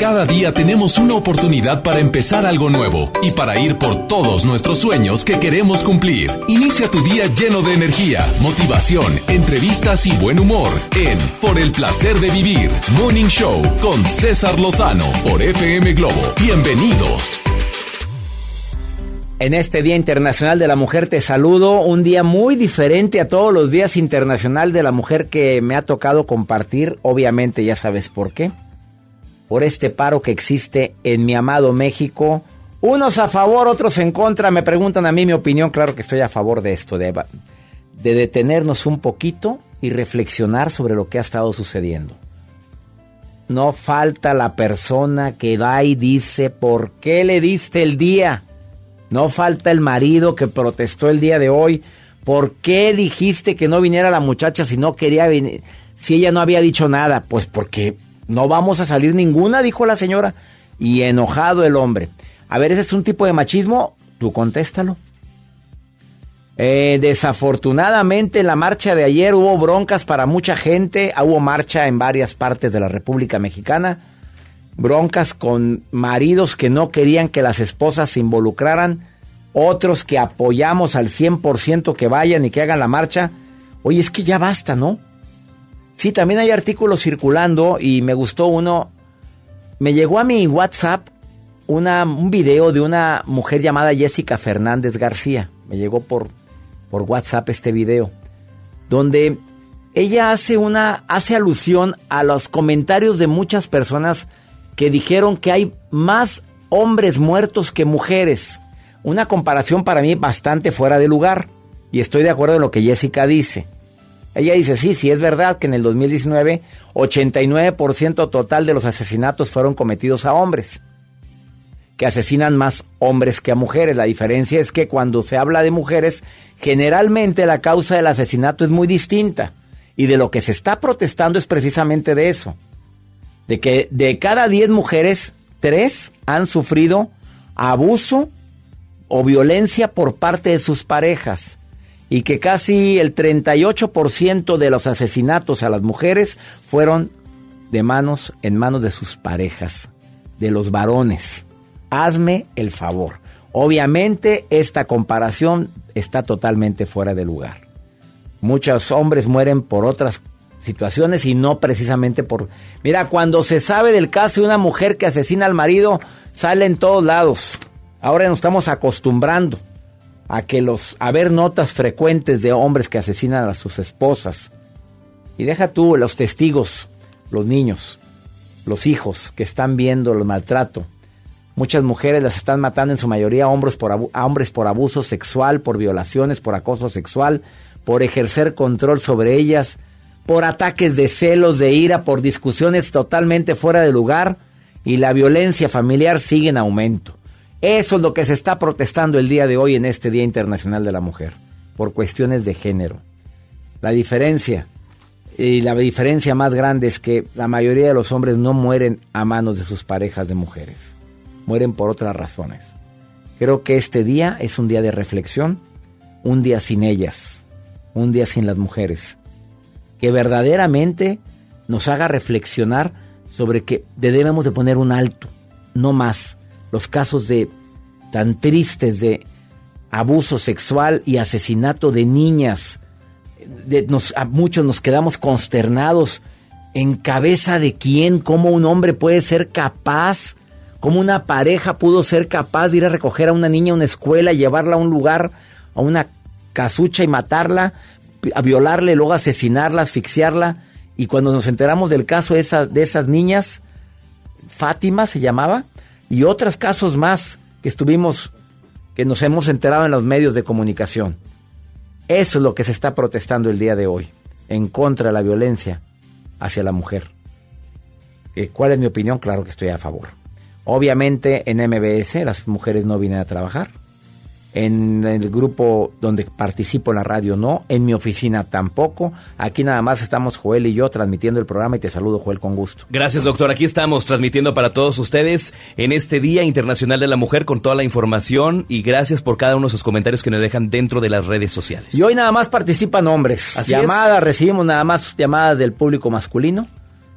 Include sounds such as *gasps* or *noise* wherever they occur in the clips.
Cada día tenemos una oportunidad para empezar algo nuevo y para ir por todos nuestros sueños que queremos cumplir. Inicia tu día lleno de energía, motivación, entrevistas y buen humor en Por el placer de vivir, Morning Show con César Lozano por FM Globo. Bienvenidos. En este Día Internacional de la Mujer te saludo, un día muy diferente a todos los días Internacional de la Mujer que me ha tocado compartir, obviamente ya sabes por qué, por este paro que existe en mi amado México, unos a favor, otros en contra, me preguntan a mí mi opinión, claro que estoy a favor de esto, de, de detenernos un poquito y reflexionar sobre lo que ha estado sucediendo. No falta la persona que va y dice, ¿por qué le diste el día? No falta el marido que protestó el día de hoy. ¿Por qué dijiste que no viniera la muchacha si no quería venir? Si ella no había dicho nada. Pues porque no vamos a salir ninguna, dijo la señora. Y enojado el hombre. A ver, ese es un tipo de machismo. Tú contéstalo. Eh, desafortunadamente en la marcha de ayer hubo broncas para mucha gente. Hubo marcha en varias partes de la República Mexicana broncas con maridos que no querían que las esposas se involucraran, otros que apoyamos al 100% que vayan y que hagan la marcha. Oye, es que ya basta, ¿no? Sí, también hay artículos circulando y me gustó uno. Me llegó a mi WhatsApp una, un video de una mujer llamada Jessica Fernández García. Me llegó por, por WhatsApp este video. Donde ella hace una hace alusión a los comentarios de muchas personas que dijeron que hay más hombres muertos que mujeres. Una comparación para mí bastante fuera de lugar. Y estoy de acuerdo en lo que Jessica dice. Ella dice, sí, sí es verdad que en el 2019 89% total de los asesinatos fueron cometidos a hombres. Que asesinan más hombres que a mujeres. La diferencia es que cuando se habla de mujeres, generalmente la causa del asesinato es muy distinta. Y de lo que se está protestando es precisamente de eso de que de cada 10 mujeres, 3 han sufrido abuso o violencia por parte de sus parejas y que casi el 38% de los asesinatos a las mujeres fueron de manos en manos de sus parejas, de los varones. Hazme el favor. Obviamente esta comparación está totalmente fuera de lugar. Muchos hombres mueren por otras situaciones y no precisamente por... Mira, cuando se sabe del caso de una mujer que asesina al marido, sale en todos lados. Ahora nos estamos acostumbrando a que los a ver notas frecuentes de hombres que asesinan a sus esposas. Y deja tú los testigos, los niños, los hijos que están viendo el maltrato. Muchas mujeres las están matando en su mayoría hombres por, a hombres por abuso sexual, por violaciones, por acoso sexual, por ejercer control sobre ellas por ataques de celos, de ira, por discusiones totalmente fuera de lugar y la violencia familiar sigue en aumento. Eso es lo que se está protestando el día de hoy en este Día Internacional de la Mujer, por cuestiones de género. La diferencia, y la diferencia más grande es que la mayoría de los hombres no mueren a manos de sus parejas de mujeres, mueren por otras razones. Creo que este día es un día de reflexión, un día sin ellas, un día sin las mujeres que verdaderamente nos haga reflexionar sobre que debemos de poner un alto, no más. Los casos de tan tristes de abuso sexual y asesinato de niñas. A muchos nos quedamos consternados en cabeza de quién, cómo un hombre puede ser capaz, cómo una pareja pudo ser capaz de ir a recoger a una niña a una escuela, llevarla a un lugar, a una casucha y matarla, a violarle, luego asesinarla, asfixiarla. Y cuando nos enteramos del caso de de esas niñas, Fátima se llamaba, y otros casos más que estuvimos, que nos hemos enterado en los medios de comunicación. Eso es lo que se está protestando el día de hoy, en contra de la violencia hacia la mujer. Eh, ¿Cuál es mi opinión? Claro que estoy a favor. Obviamente en MBS las mujeres no vienen a trabajar. En el grupo donde participo en la radio no, en mi oficina tampoco. Aquí nada más estamos Joel y yo transmitiendo el programa y te saludo Joel con gusto. Gracias doctor, aquí estamos transmitiendo para todos ustedes en este Día Internacional de la Mujer con toda la información y gracias por cada uno de sus comentarios que nos dejan dentro de las redes sociales. Y hoy nada más participan hombres. Así llamadas, recibimos nada más llamadas del público masculino.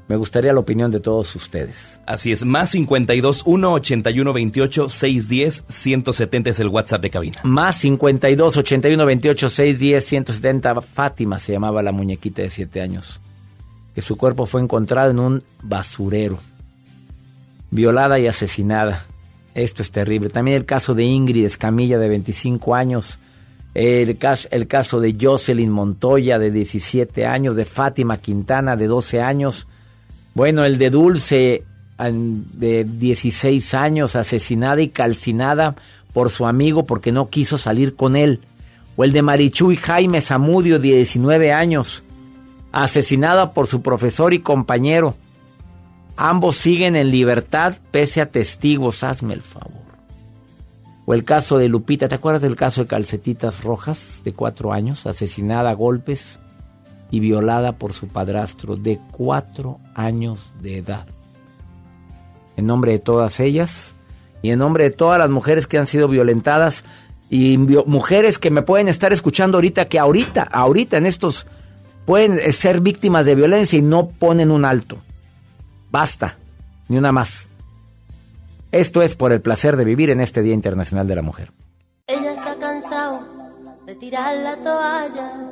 Me gustaría la opinión de todos ustedes. Así es, más 52 1 81 28 610 170 es el WhatsApp de cabina. Más 52 81 28 610 170. Fátima se llamaba la muñequita de 7 años. Que su cuerpo fue encontrado en un basurero. Violada y asesinada. Esto es terrible. También el caso de Ingrid Escamilla de 25 años. El caso, el caso de Jocelyn Montoya de 17 años. De Fátima Quintana de 12 años bueno, el de Dulce, de 16 años, asesinada y calcinada por su amigo porque no quiso salir con él. O el de Marichuy Jaime Zamudio, de 19 años, asesinada por su profesor y compañero. Ambos siguen en libertad pese a testigos, hazme el favor. O el caso de Lupita, ¿te acuerdas del caso de Calcetitas Rojas, de cuatro años, asesinada a golpes? Y violada por su padrastro de cuatro años de edad. En nombre de todas ellas y en nombre de todas las mujeres que han sido violentadas y mujeres que me pueden estar escuchando ahorita, que ahorita, ahorita en estos pueden ser víctimas de violencia y no ponen un alto. Basta, ni una más. Esto es por el placer de vivir en este Día Internacional de la Mujer. Ella se ha cansado de tirar la toalla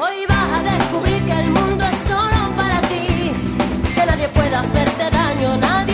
Hoy vas a descubrir que el mundo es solo para ti, que nadie puede hacerte daño, nadie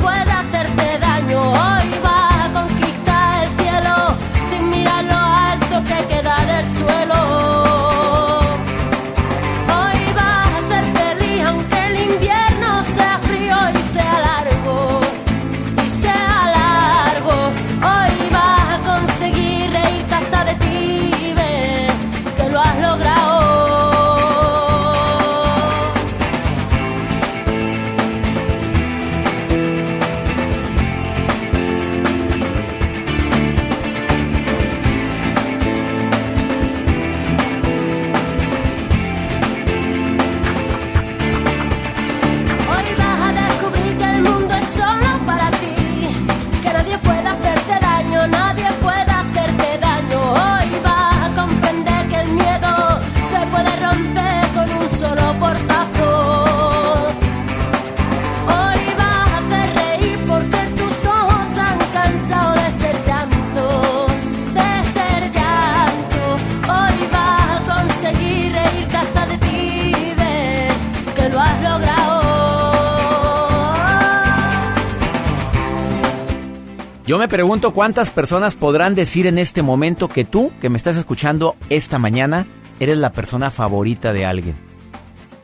Yo me pregunto cuántas personas podrán decir en este momento que tú, que me estás escuchando esta mañana, eres la persona favorita de alguien.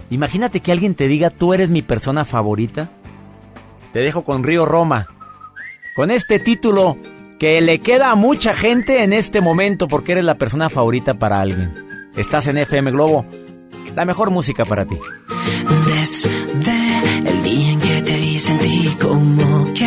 Imagínate que alguien te diga, tú eres mi persona favorita. Te dejo con Río Roma. Con este título que le queda a mucha gente en este momento porque eres la persona favorita para alguien. Estás en FM Globo. La mejor música para ti. Desde el día en que te vi sentí como que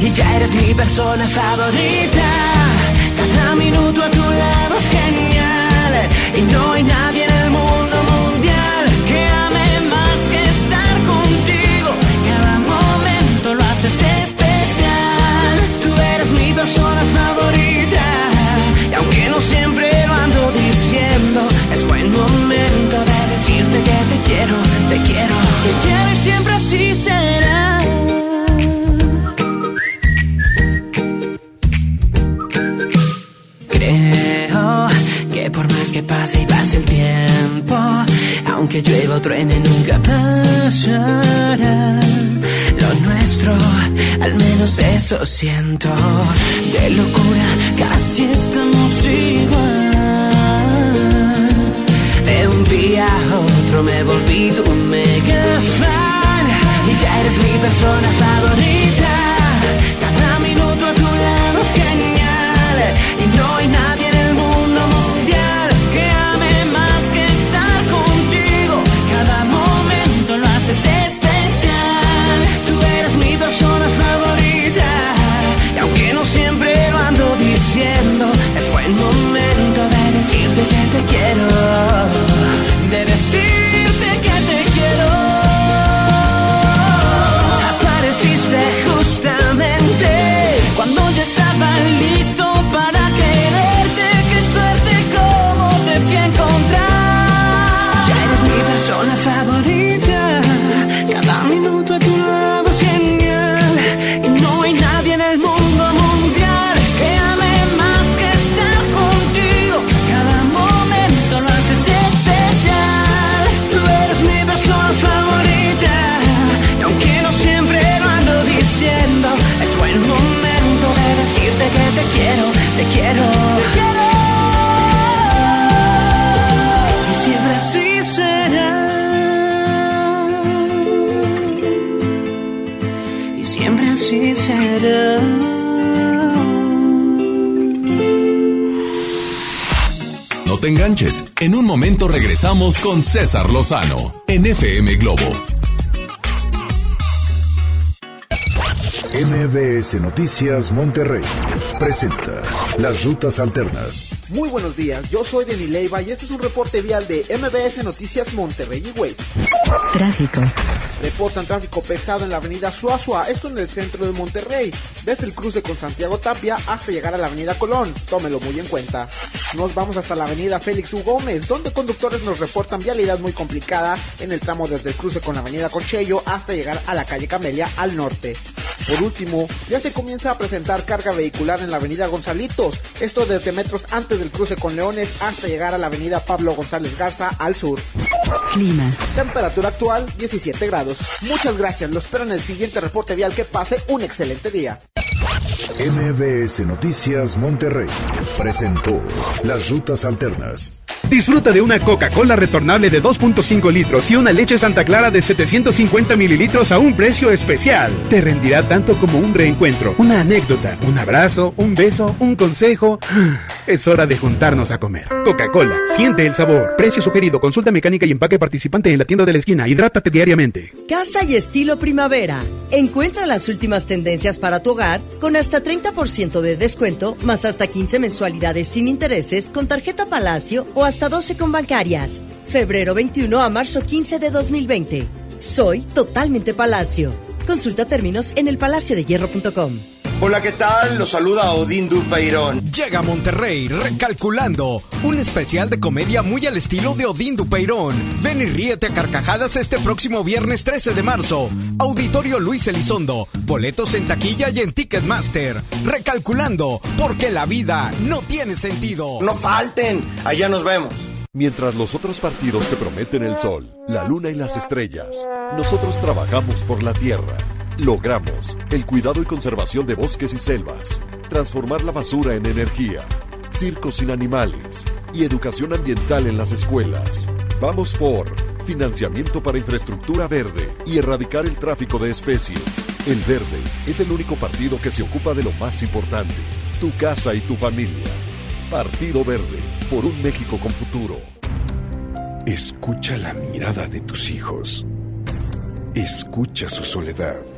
y ya eres mi persona favorita. Cada minuto a tu lado es genial y no hay nadie en el mundo mundial que ame más que estar contigo. Cada momento lo haces por más que pase y pase el tiempo, aunque llueva o truene nunca pasará. Lo nuestro, al menos eso siento. De locura casi estamos igual. De un día a otro me volví tu mega fan y ya eres mi persona favorita. Cada minuto a tu lado es genial y no hay nadie te enganches. En un momento regresamos con César Lozano en FM Globo. MBS Noticias Monterrey presenta Las Rutas Alternas. Muy buenos días, yo soy Denis Leiva y este es un reporte vial de MBS Noticias Monterrey y West. Tráfico. Reportan tráfico pesado en la avenida Suazua, esto en el centro de Monterrey, desde el cruce con Santiago Tapia hasta llegar a la avenida Colón, tómelo muy en cuenta. Nos vamos hasta la avenida Félix U. Gómez, donde conductores nos reportan vialidad muy complicada en el tramo desde el cruce con la avenida Conchello hasta llegar a la calle Camelia al norte. Por último, ya se comienza a presentar carga vehicular en la avenida Gonzalitos, esto desde metros antes del cruce con Leones hasta llegar a la avenida Pablo González Garza al sur. Clima. Temperatura actual 17 grados. Muchas gracias, lo espero en el siguiente reporte vial que pase un excelente día. MBS Noticias Monterrey presentó Las Rutas Alternas. Disfruta de una Coca-Cola retornable de 2.5 litros y una leche Santa Clara de 750 mililitros a un precio especial. Te rendirá tanto como un reencuentro, una anécdota, un abrazo, un beso, un consejo. *gasps* Es hora de juntarnos a comer. Coca-Cola, siente el sabor. Precio sugerido, consulta mecánica y empaque participante en la tienda de la esquina. Hidrátate diariamente. Casa y estilo primavera. Encuentra las últimas tendencias para tu hogar con hasta 30% de descuento, más hasta 15 mensualidades sin intereses con tarjeta Palacio o hasta 12 con bancarias. Febrero 21 a marzo 15 de 2020. Soy totalmente Palacio. Consulta términos en elpalaciodehierro.com. Hola, ¿qué tal? Los saluda Odín Dupeirón. Llega a Monterrey recalculando un especial de comedia muy al estilo de Odín Dupeirón. Ven y ríete a carcajadas este próximo viernes 13 de marzo. Auditorio Luis Elizondo. Boletos en taquilla y en Ticketmaster. Recalculando, porque la vida no tiene sentido. No falten, allá nos vemos. Mientras los otros partidos te prometen el sol, la luna y las estrellas, nosotros trabajamos por la tierra. Logramos el cuidado y conservación de bosques y selvas, transformar la basura en energía, circos sin animales y educación ambiental en las escuelas. Vamos por financiamiento para infraestructura verde y erradicar el tráfico de especies. El verde es el único partido que se ocupa de lo más importante, tu casa y tu familia. Partido Verde, por un México con futuro. Escucha la mirada de tus hijos. Escucha su soledad.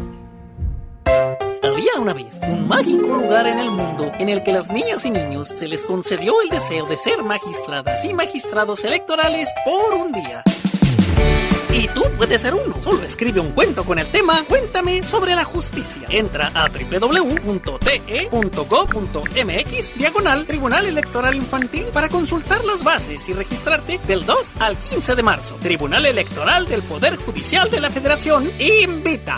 Una vez un mágico lugar en el mundo en el que las niñas y niños se les concedió el deseo de ser magistradas y magistrados electorales por un día. Y tú puedes ser uno. Solo escribe un cuento con el tema Cuéntame sobre la justicia. Entra a www.te.gov.mx diagonal Tribunal Electoral Infantil para consultar las bases y registrarte del 2 al 15 de marzo. Tribunal Electoral del Poder Judicial de la Federación invita.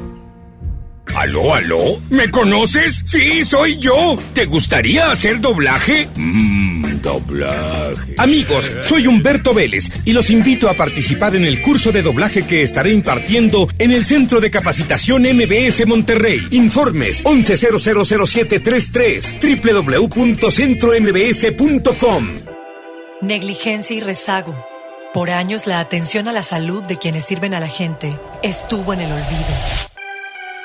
¿Aló, aló? ¿Me conoces? Sí, soy yo. ¿Te gustaría hacer doblaje? Mmm, doblaje. Amigos, soy Humberto Vélez y los invito a participar en el curso de doblaje que estaré impartiendo en el Centro de Capacitación MBS Monterrey. Informes 11000733 www.centrombs.com. Negligencia y rezago. Por años la atención a la salud de quienes sirven a la gente estuvo en el olvido.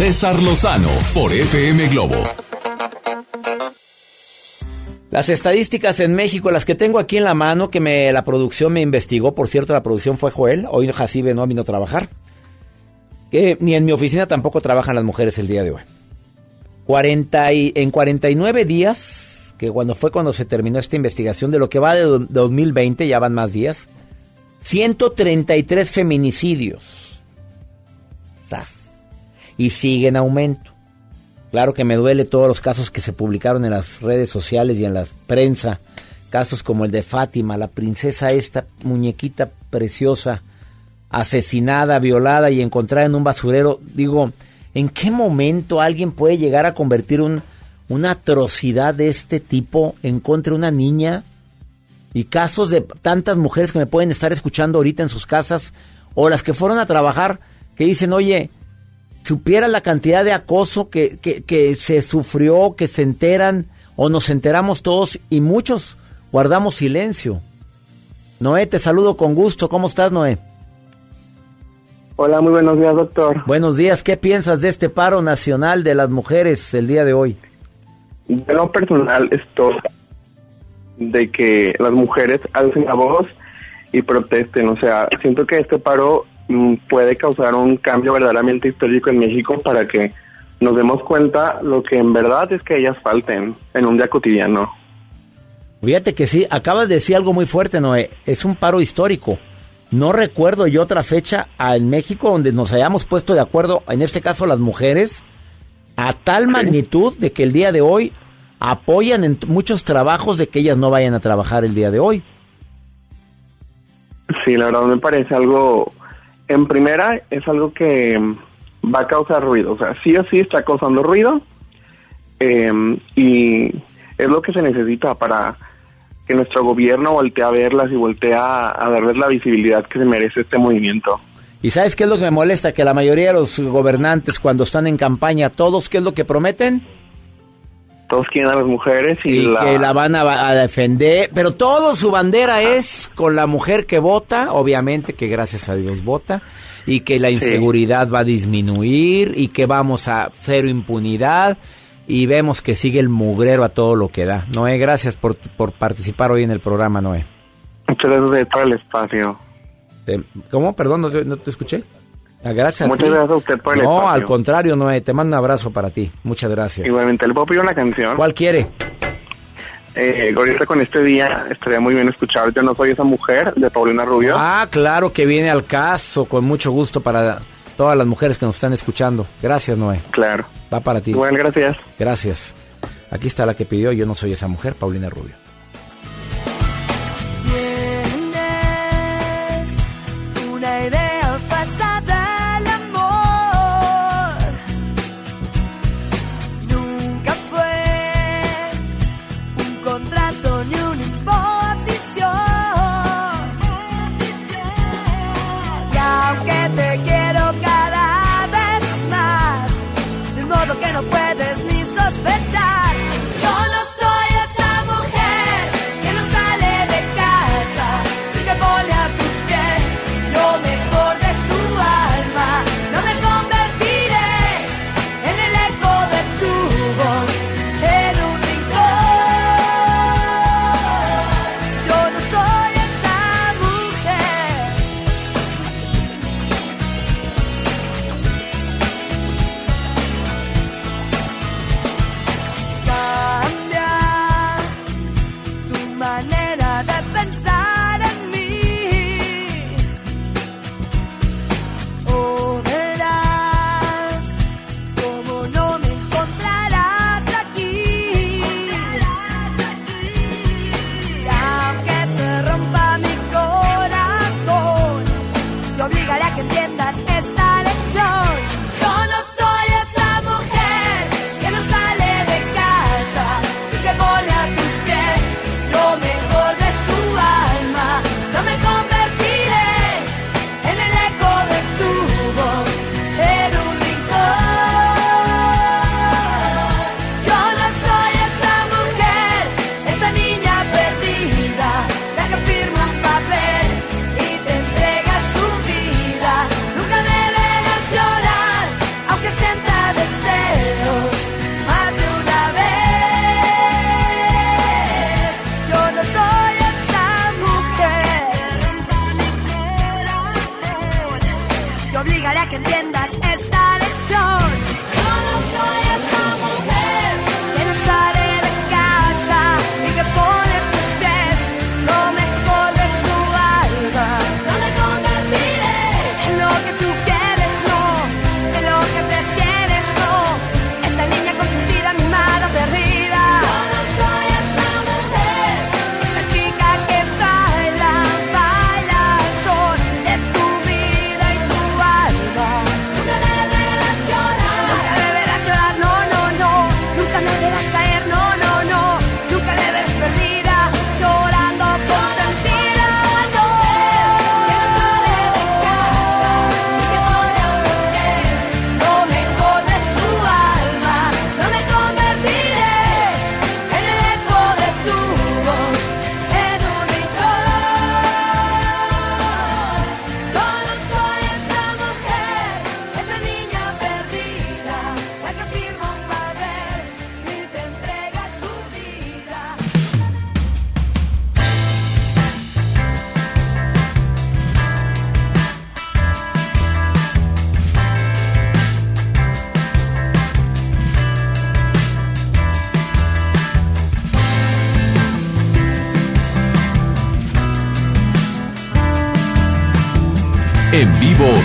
César Lozano por FM Globo. Las estadísticas en México, las que tengo aquí en la mano, que me, la producción me investigó, por cierto, la producción fue Joel, hoy Jacibe no vino a trabajar, ni en mi oficina tampoco trabajan las mujeres el día de hoy. 40 y- en 49 días, que cuando fue cuando se terminó esta investigación, de lo que va de do- 2020, ya van más días, 133 feminicidios. ¡Sas! Y sigue en aumento. Claro que me duele todos los casos que se publicaron en las redes sociales y en la prensa. Casos como el de Fátima, la princesa esta muñequita preciosa, asesinada, violada y encontrada en un basurero. Digo, ¿en qué momento alguien puede llegar a convertir un- una atrocidad de este tipo en contra de una niña? Y casos de tantas mujeres que me pueden estar escuchando ahorita en sus casas o las que fueron a trabajar que dicen, oye, supiera la cantidad de acoso que, que, que se sufrió, que se enteran o nos enteramos todos y muchos guardamos silencio. Noé, te saludo con gusto. ¿Cómo estás, Noé? Hola, muy buenos días, doctor. Buenos días. ¿Qué piensas de este paro nacional de las mujeres el día de hoy? De lo personal, esto de que las mujeres alcen la voz y protesten. O sea, siento que este paro puede causar un cambio verdaderamente histórico en México para que nos demos cuenta lo que en verdad es que ellas falten en un día cotidiano. Fíjate que sí, acabas de decir algo muy fuerte, Noé. Es un paro histórico. No recuerdo yo otra fecha en México donde nos hayamos puesto de acuerdo, en este caso las mujeres, a tal magnitud de que el día de hoy apoyan en muchos trabajos de que ellas no vayan a trabajar el día de hoy. Sí, la verdad me parece algo, en primera es algo que mm, va a causar ruido, o sea, sí o sí está causando ruido em, y es lo que se necesita para que nuestro gobierno voltee a verlas y voltee a, darles la visibilidad que se merece este movimiento. ¿Y sabes qué es lo que me molesta? Que la mayoría de los gobernantes cuando están en campaña, todos, ¿qué es lo que prometen? Todos quieren a las mujeres y, la... que la van a, defender, pero todo su bandera es con la mujer que vota, obviamente que gracias a Dios vota, y que la inseguridad va a disminuir y que vamos a cero impunidad y vemos que sigue el mugrero a todo lo que da. Noé, gracias por, por participar hoy en el programa, Noé. Muchas gracias todo el espacio. ¿Cómo? Perdón, no, te escuché. Gracias Muchas gracias a usted por el No, al contrario, Noé, te mando un abrazo para ti. Muchas gracias. Igualmente, ¿le puedo pedir una canción? ¿Cuál quiere? Eh, ahorita con este día estaría muy bien escuchar Yo no soy esa mujer de Paulina Rubio. Ah, claro que viene al caso, con mucho gusto para todas las mujeres que nos están escuchando. Gracias, Noé. Claro. Va para ti. Bueno, gracias. Gracias. Aquí está la que pidió Yo no soy esa mujer, Paulina Rubio.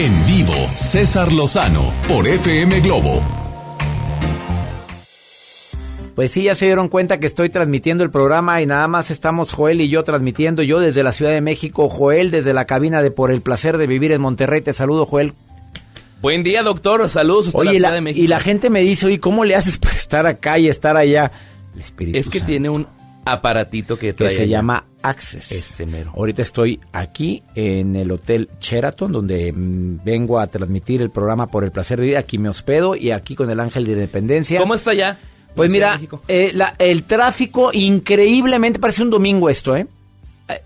En vivo, César Lozano por FM Globo. Pues sí, ya se dieron cuenta que estoy transmitiendo el programa y nada más estamos Joel y yo transmitiendo. Yo desde la Ciudad de México, Joel desde la cabina de Por el Placer de Vivir en Monterrey. Te saludo, Joel. Buen día, doctor. Saludos hasta la Oye, y Ciudad la, de México. y la gente me dice, oye, ¿cómo le haces para estar acá y estar allá? El Espíritu Es que Santo, tiene un aparatito que que trae se allá. llama Access. Ese mero. Ahorita estoy aquí en el Hotel Sheraton, donde mm, vengo a transmitir el programa Por el Placer de Vivir. Aquí me hospedo y aquí con el Ángel de Independencia. ¿Cómo está ya? Pues mira, eh, la- el tráfico increíblemente parece un domingo esto, ¿eh?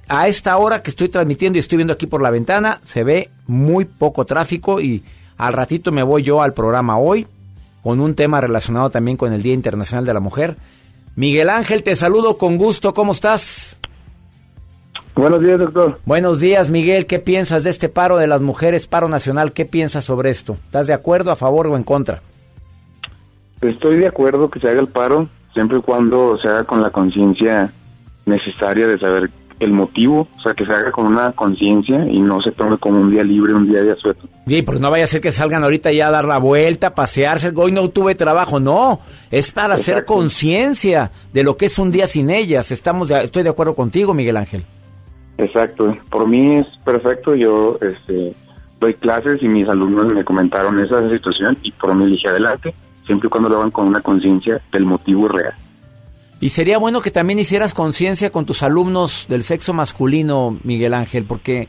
A esta hora que estoy transmitiendo y estoy viendo aquí por la ventana, se ve muy poco tráfico y al ratito me voy yo al programa hoy con un tema relacionado también con el Día Internacional de la Mujer. Miguel Ángel, te saludo con gusto, ¿cómo estás? Buenos días, doctor. Buenos días, Miguel. ¿Qué piensas de este paro de las mujeres, paro nacional? ¿Qué piensas sobre esto? ¿Estás de acuerdo, a favor o en contra? Estoy de acuerdo que se haga el paro, siempre y cuando se haga con la conciencia necesaria de saber el motivo, o sea, que se haga con una conciencia y no se tome como un día libre, un día de asueto. Sí, porque no vaya a ser que salgan ahorita ya a dar la vuelta, pasearse. Hoy no tuve trabajo. No, es para hacer conciencia de lo que es un día sin ellas. Estamos de- estoy de acuerdo contigo, Miguel Ángel. Exacto, por mí es perfecto, yo este, doy clases y mis alumnos me comentaron esa situación y por mí elige adelante, siempre y cuando lo hagan con una conciencia del motivo real. Y sería bueno que también hicieras conciencia con tus alumnos del sexo masculino, Miguel Ángel, porque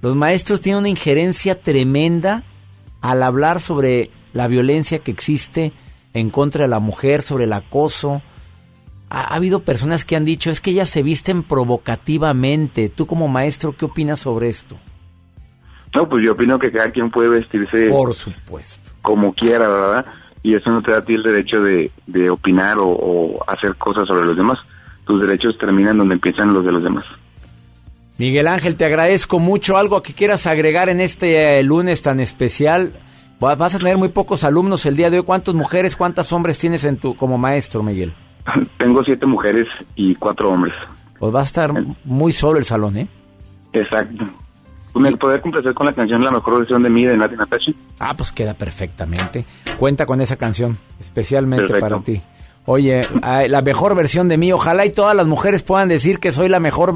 los maestros tienen una injerencia tremenda al hablar sobre la violencia que existe en contra de la mujer, sobre el acoso. Ha, ha habido personas que han dicho, es que ellas se visten provocativamente. Tú como maestro, ¿qué opinas sobre esto? No, pues yo opino que cada quien puede vestirse Por supuesto. como quiera, ¿verdad? Y eso no te da a ti el derecho de, de opinar o, o hacer cosas sobre los demás. Tus derechos terminan donde empiezan los de los demás. Miguel Ángel, te agradezco mucho. ¿Algo que quieras agregar en este eh, lunes tan especial? Va- Vas a tener muy pocos alumnos el día de hoy. ¿Cuántas mujeres, cuántos hombres tienes en tu como maestro, Miguel? *laughs* Tengo siete mujeres y cuatro hombres. Pues va a estar muy solo el salón, ¿eh? Exacto. ¿Me poder complacer con la canción La mejor versión de mí de Nati Natacha? Ah, pues queda perfectamente. Cuenta con esa canción, especialmente Perfecto. para ti. Oye, la mejor versión de mí. Ojalá y todas las mujeres puedan decir que soy la mejor,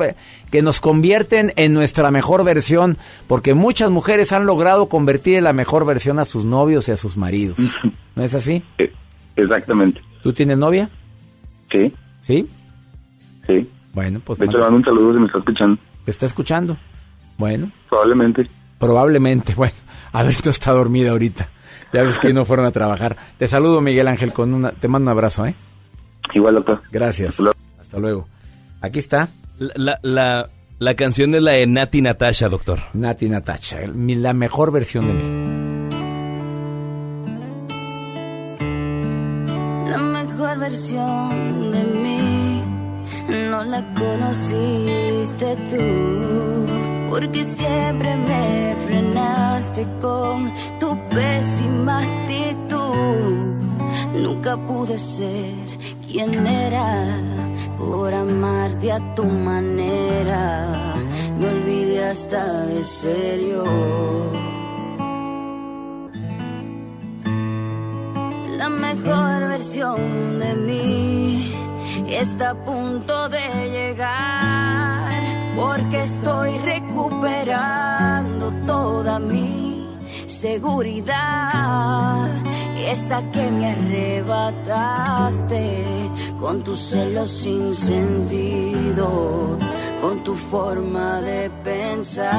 que nos convierten en nuestra mejor versión, porque muchas mujeres han logrado convertir en la mejor versión a sus novios y a sus maridos. *laughs* ¿No es así? Exactamente. ¿Tú tienes novia? Sí. ¿Sí? Sí. Bueno, pues De hecho, mando un saludo si me está escuchando. ¿te está escuchando? Bueno, Probablemente. probablemente. Bueno, a ver, tú está dormida ahorita. Ya ves que no fueron a trabajar. Te saludo, Miguel Ángel, con una, te mando un abrazo, ¿eh? Igual, doctor. Gracias. Hasta luego. Aquí está. La, la, la, la canción es la de Nati Natasha, doctor. Nati mi- la mejor versión de mí. La mejor versión de mí no la conociste tú, porque siempre me frenaste con tu pésima actitud. Nunca pude ser quien era por amarte a tu manera. Me olvidé hasta de serio. La mejor versión de mí está a punto de llegar porque estoy recuperando toda mi seguridad. Esa que me arrebataste con tus celos sin sentido, con tu forma de pensar.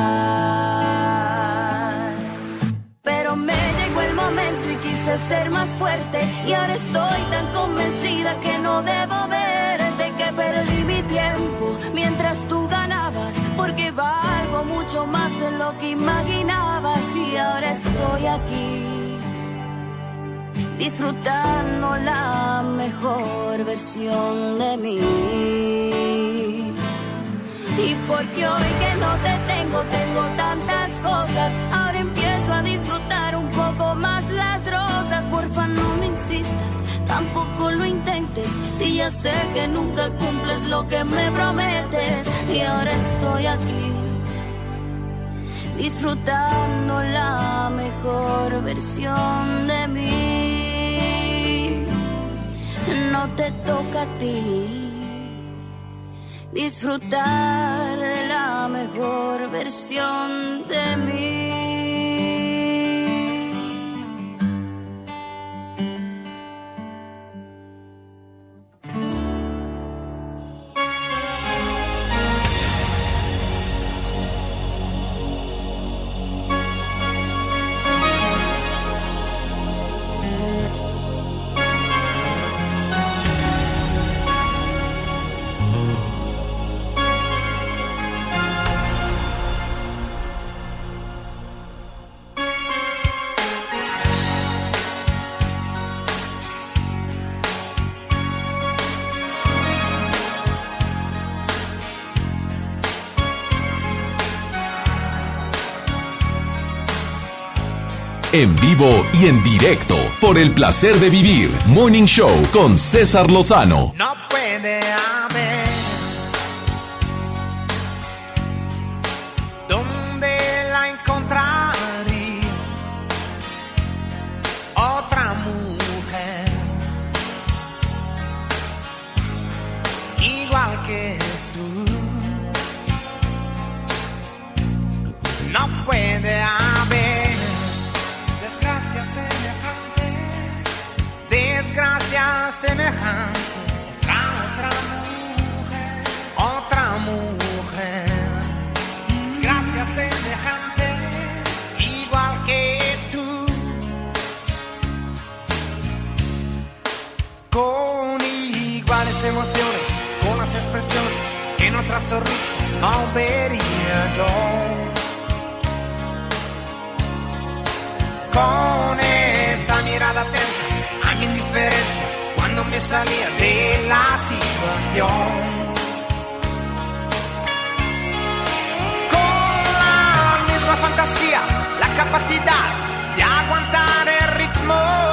Pero me llegó el momento y quise ser más fuerte y ahora estoy tan convencida que no debo verte que perdí mi tiempo mientras tú ganabas porque valgo mucho más de lo que imaginabas y ahora estoy aquí disfrutando la mejor versión de mí. Y porque hoy que no te tengo, tengo tantas cosas. Ahora empiezo a disfrutar un poco más las rosas. Porfa, no me insistas, tampoco lo intentes. Si ya sé que nunca cumples lo que me prometes. Y ahora estoy aquí, disfrutando la mejor versión de mí. No te toca a ti disfrutar de la mejor versión de mí. En vivo y en directo. Por el placer de vivir. Morning Show con César Lozano. No puede haber no vería yo. con esa mirada atenta a mi indiferencia cuando me salía de la situación. Con la misma fantasía, la capacidad de aguantar el ritmo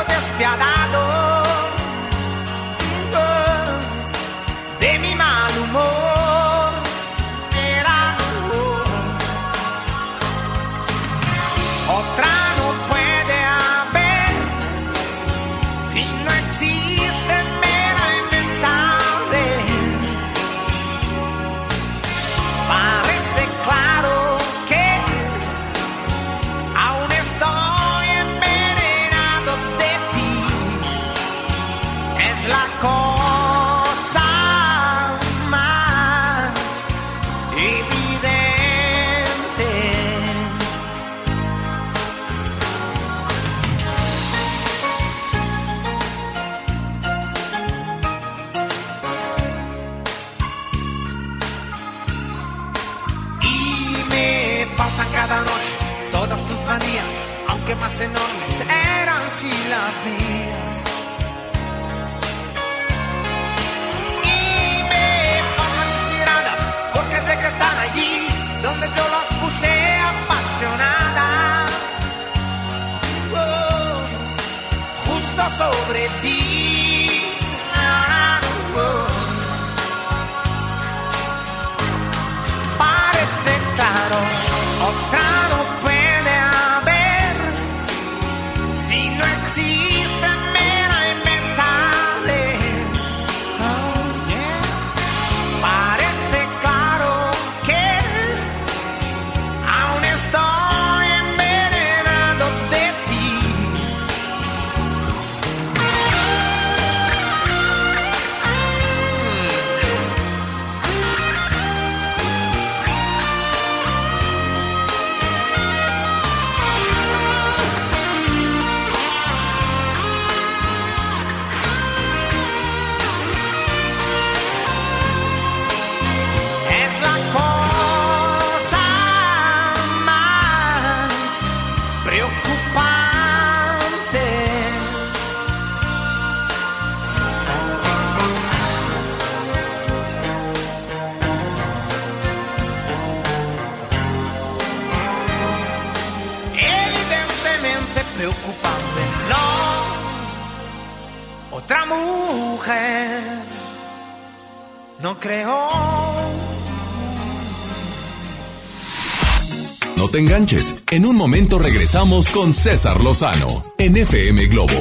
En un momento regresamos con César Lozano en FM Globo.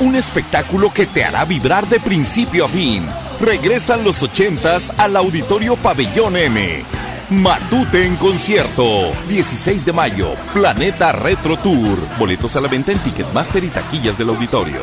Un espectáculo que te hará vibrar de principio a fin. Regresan los ochentas al Auditorio Pabellón M. Matute en concierto. 16 de mayo. Planeta Retro Tour. Boletos a la venta en Ticketmaster y taquillas del auditorio.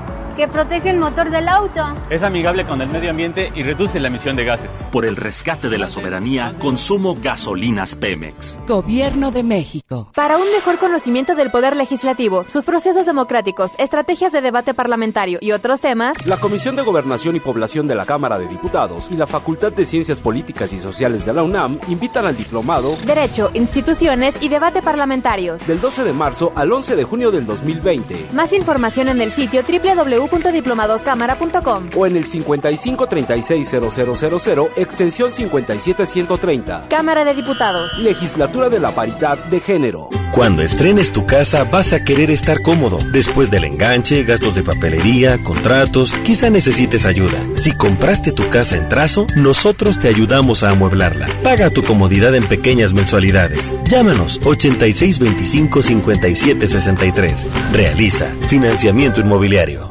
que protege el motor del auto. Es amigable con el medio ambiente y reduce la emisión de gases. Por el rescate de la soberanía, consumo gasolinas Pemex. Gobierno de México. Para un mejor conocimiento del Poder Legislativo, sus procesos democráticos, estrategias de debate parlamentario y otros temas, la Comisión de Gobernación y Población de la Cámara de Diputados y la Facultad de Ciencias Políticas y Sociales de la UNAM invitan al diplomado Derecho, Instituciones y Debate Parlamentarios del 12 de marzo al 11 de junio del 2020. Más información en el sitio www www.diplomadoscámara.com o en el 55 36 extensión 57130. Cámara de Diputados. Legislatura de la Paridad de Género. Cuando estrenes tu casa vas a querer estar cómodo. Después del enganche, gastos de papelería, contratos, quizá necesites ayuda. Si compraste tu casa en trazo, nosotros te ayudamos a amueblarla. Paga tu comodidad en pequeñas mensualidades. Llámanos 8625 5763. Realiza financiamiento inmobiliario.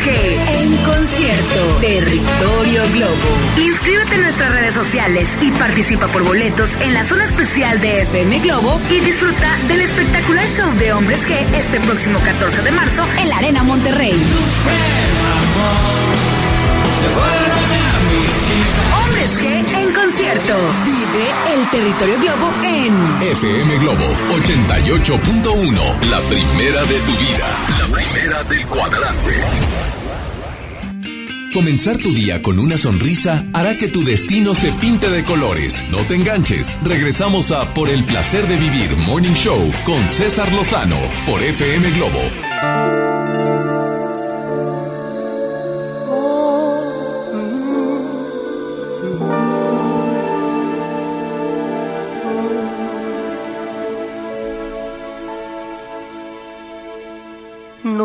G en concierto. Territorio Globo. Inscríbete en nuestras redes sociales y participa por boletos en la zona especial de FM Globo y disfruta del espectacular show de Hombres G este próximo 14 de marzo en la Arena Monterrey. Hombres G concierto. Vive el Territorio Globo en FM Globo 88.1. La primera de tu vida. La primera del cuadrante. Comenzar tu día con una sonrisa hará que tu destino se pinte de colores. No te enganches. Regresamos a Por el placer de vivir Morning Show con César Lozano por FM Globo.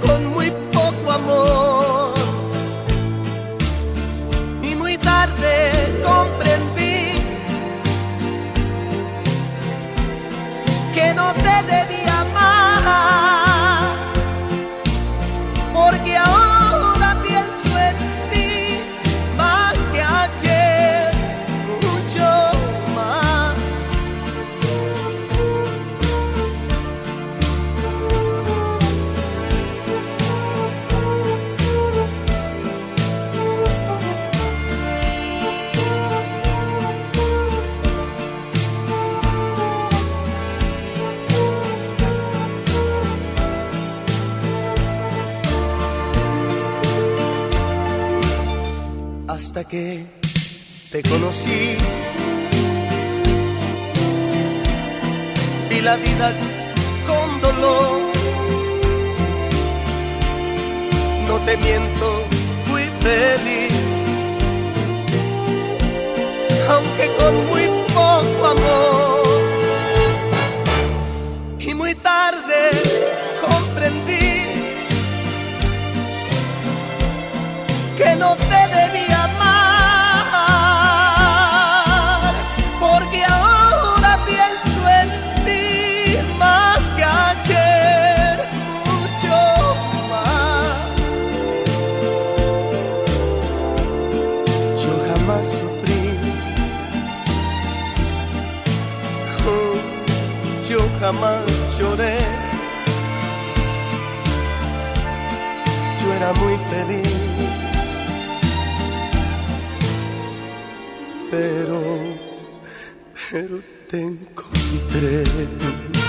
con muy poco amor. again. pero, pero te encontré.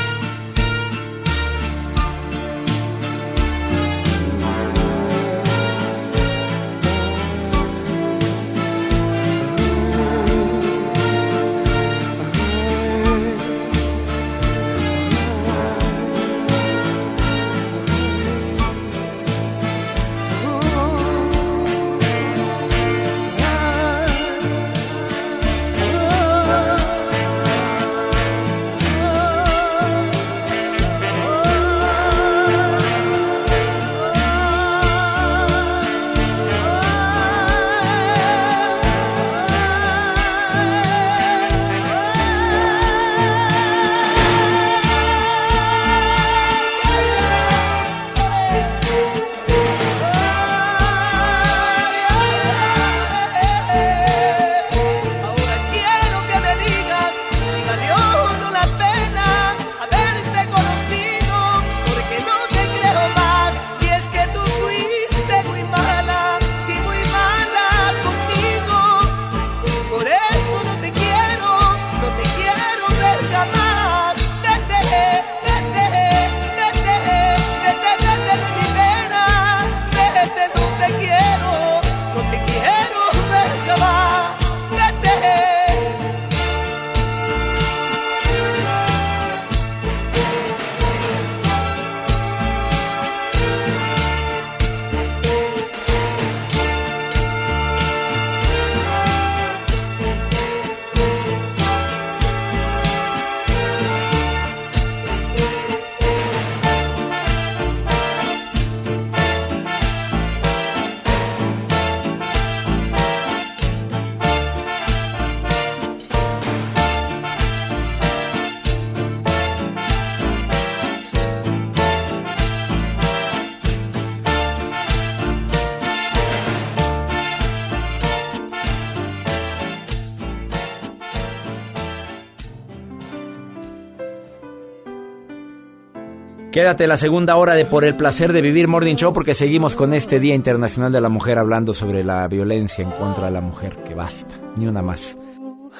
Quédate la segunda hora de Por el placer de vivir Morning Show porque seguimos con este Día Internacional de la Mujer hablando sobre la violencia en contra de la mujer. Que basta, ni una más,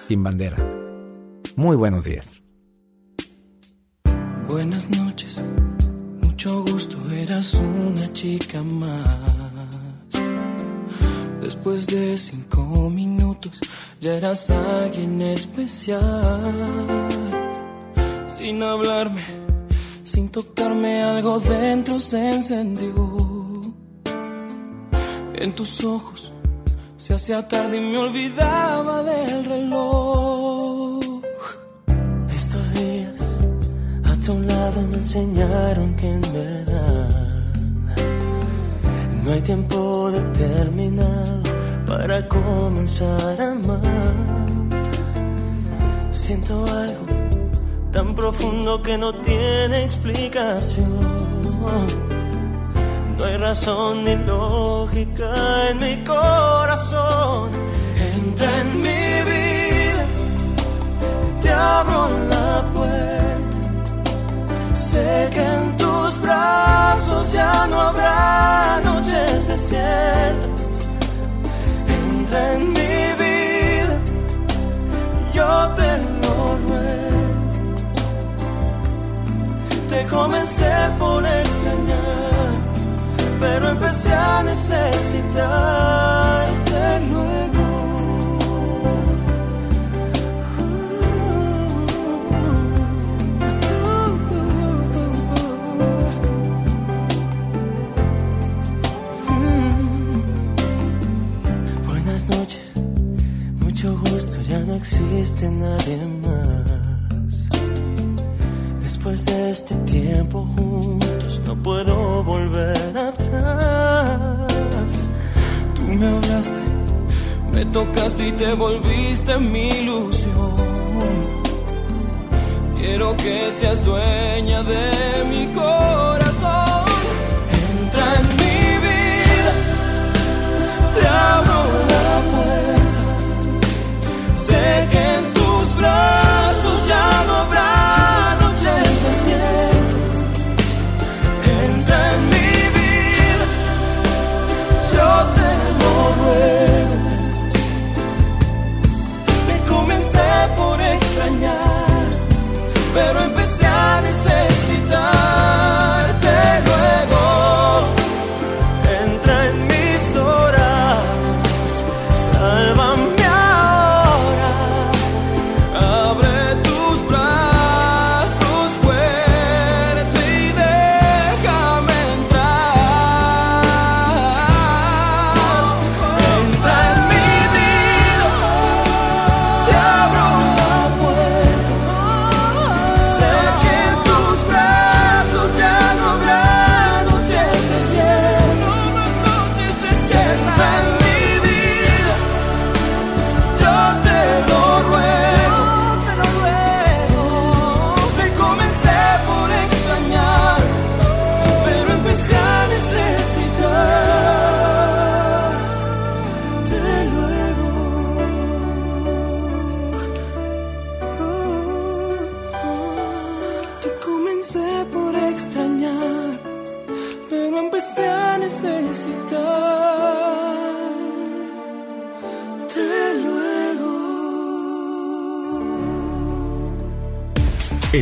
sin bandera. Muy buenos días. Buenas noches, mucho gusto, eras una chica más. Después de cinco minutos ya eras alguien especial. Ojos se hacía tarde y me olvidaba del reloj. Estos días a tu lado me enseñaron que en verdad no hay tiempo determinado para comenzar a amar. Siento algo tan profundo que no tiene explicación. No hay razón ni lógica en mi corazón. Entra en mi vida, te abro la puerta. Sé que en tus brazos ya no habrá noches desiertas.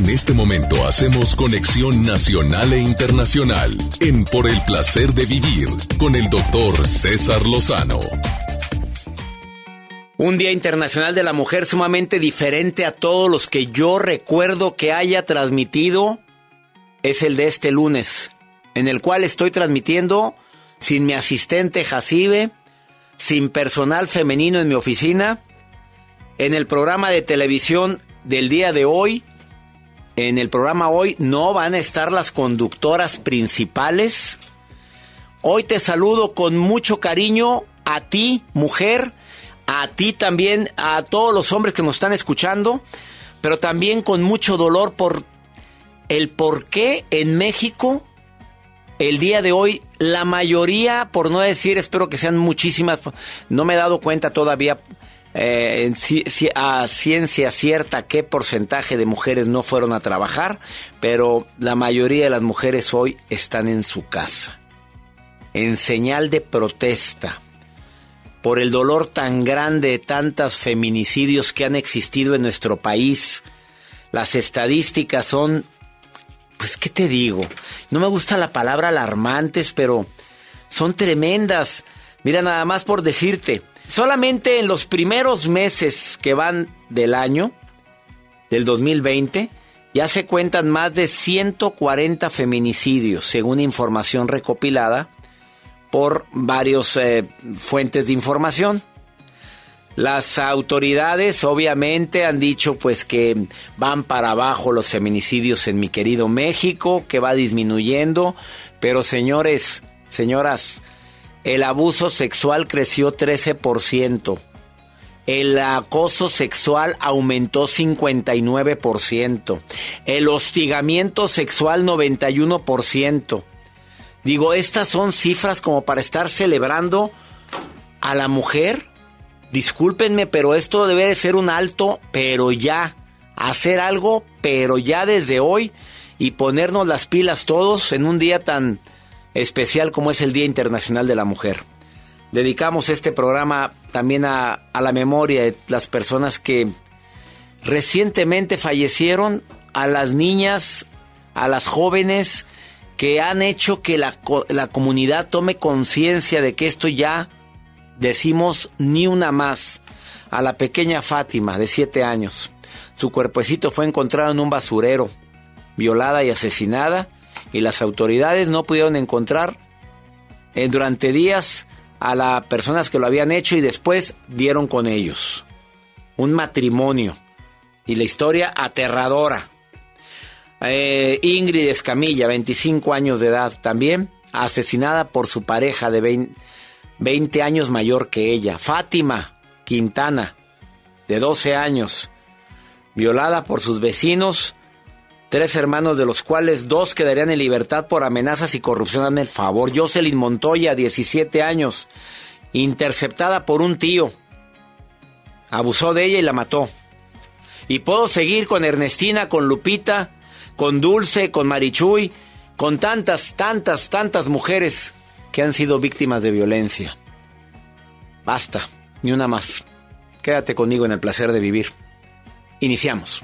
En este momento hacemos conexión nacional e internacional en Por el placer de vivir con el doctor César Lozano. Un Día Internacional de la Mujer sumamente diferente a todos los que yo recuerdo que haya transmitido es el de este lunes, en el cual estoy transmitiendo sin mi asistente Jacibe, sin personal femenino en mi oficina, en el programa de televisión del día de hoy. En el programa hoy no van a estar las conductoras principales. Hoy te saludo con mucho cariño a ti, mujer, a ti también, a todos los hombres que nos están escuchando, pero también con mucho dolor por el por qué en México el día de hoy la mayoría, por no decir, espero que sean muchísimas, no me he dado cuenta todavía, eh, a ciencia cierta qué porcentaje de mujeres no fueron a trabajar, pero la mayoría de las mujeres hoy están en su casa, en señal de protesta por el dolor tan grande de tantos feminicidios que han existido en nuestro país. Las estadísticas son, pues, ¿qué te digo? No me gusta la palabra alarmantes, pero son tremendas. Mira, nada más por decirte, solamente en los primeros meses que van del año, del 2020, ya se cuentan más de 140 feminicidios, según información recopilada por varios eh, fuentes de información. Las autoridades obviamente han dicho pues que van para abajo los feminicidios en mi querido México, que va disminuyendo, pero señores, señoras, el abuso sexual creció 13%. El acoso sexual aumentó 59%. El hostigamiento sexual 91%. Digo, estas son cifras como para estar celebrando a la mujer. Discúlpenme, pero esto debe de ser un alto, pero ya. Hacer algo, pero ya desde hoy. Y ponernos las pilas todos en un día tan especial como es el Día Internacional de la Mujer. Dedicamos este programa también a, la memoria de las personas que recientemente fallecieron, a las niñas, a las jóvenes, que han hecho que la, la comunidad tome conciencia de que esto ya decimos ni una más. A la pequeña Fátima, de siete años. Su cuerpecito fue encontrado en un basurero, violada y asesinada, y las autoridades no pudieron encontrar eh, durante días a las personas que lo habían hecho y después dieron con ellos. Un matrimonio. Y la historia aterradora. Eh, Ingrid Escamilla, 25 años de edad también, asesinada por su pareja de 20, años mayor que ella. Fátima Quintana, de 12 años, violada por sus vecinos, tres hermanos de los cuales dos quedarían en libertad por amenazas y corrupción. Dame el favor. Jocelyn Montoya, 17 años, interceptada por un tío. Abusó de ella y la mató. Y puedo seguir con Ernestina, con Lupita, con Dulce, con Marichuy, con tantas, tantas, tantas mujeres que han sido víctimas de violencia. Basta, ni una más. Quédate conmigo en el placer de vivir. Iniciamos.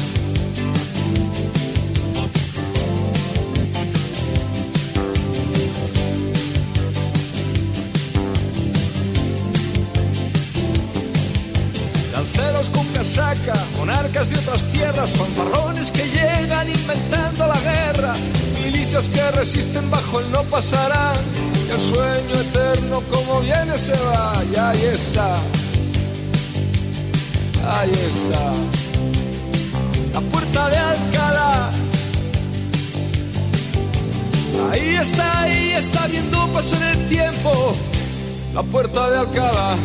Resisten bajo el no pasarán, y el sueño eterno como viene se va, y ahí está, ahí está. La puerta de Alcalá. Ahí está, ahí está viendo pasar el tiempo. La puerta de Alcalá.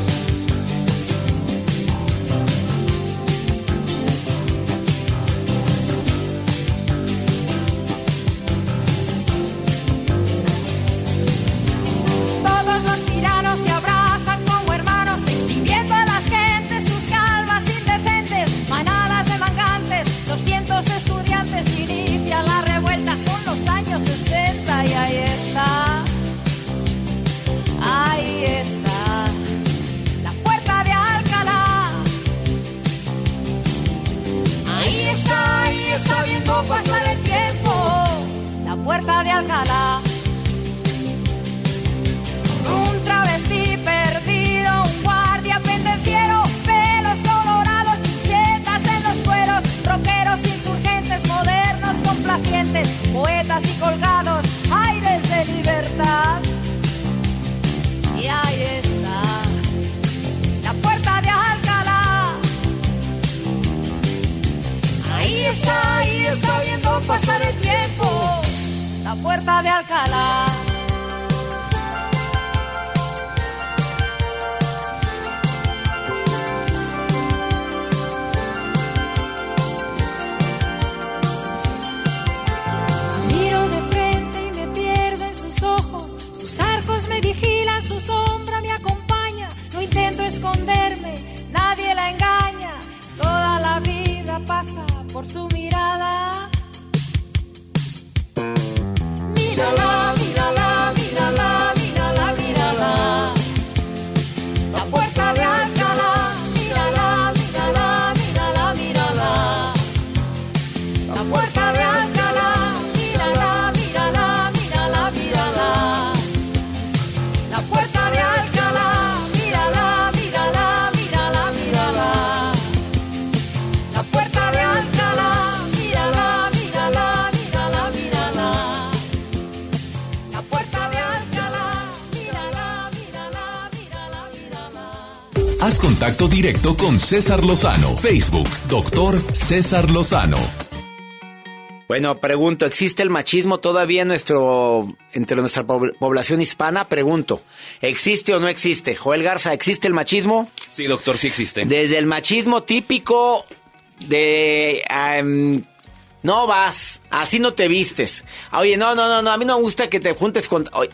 Contacto directo con César Lozano. Facebook, doctor César Lozano. Bueno, pregunto, ¿existe el machismo todavía en nuestro, entre nuestra pob- población hispana? Pregunto, ¿existe o no existe? Joel Garza, ¿existe el machismo? Sí, doctor, sí existe. Desde el machismo típico de... no vas, así no te vistes. Oye, no, no, no, no, a mí no me gusta que te juntes con... oye,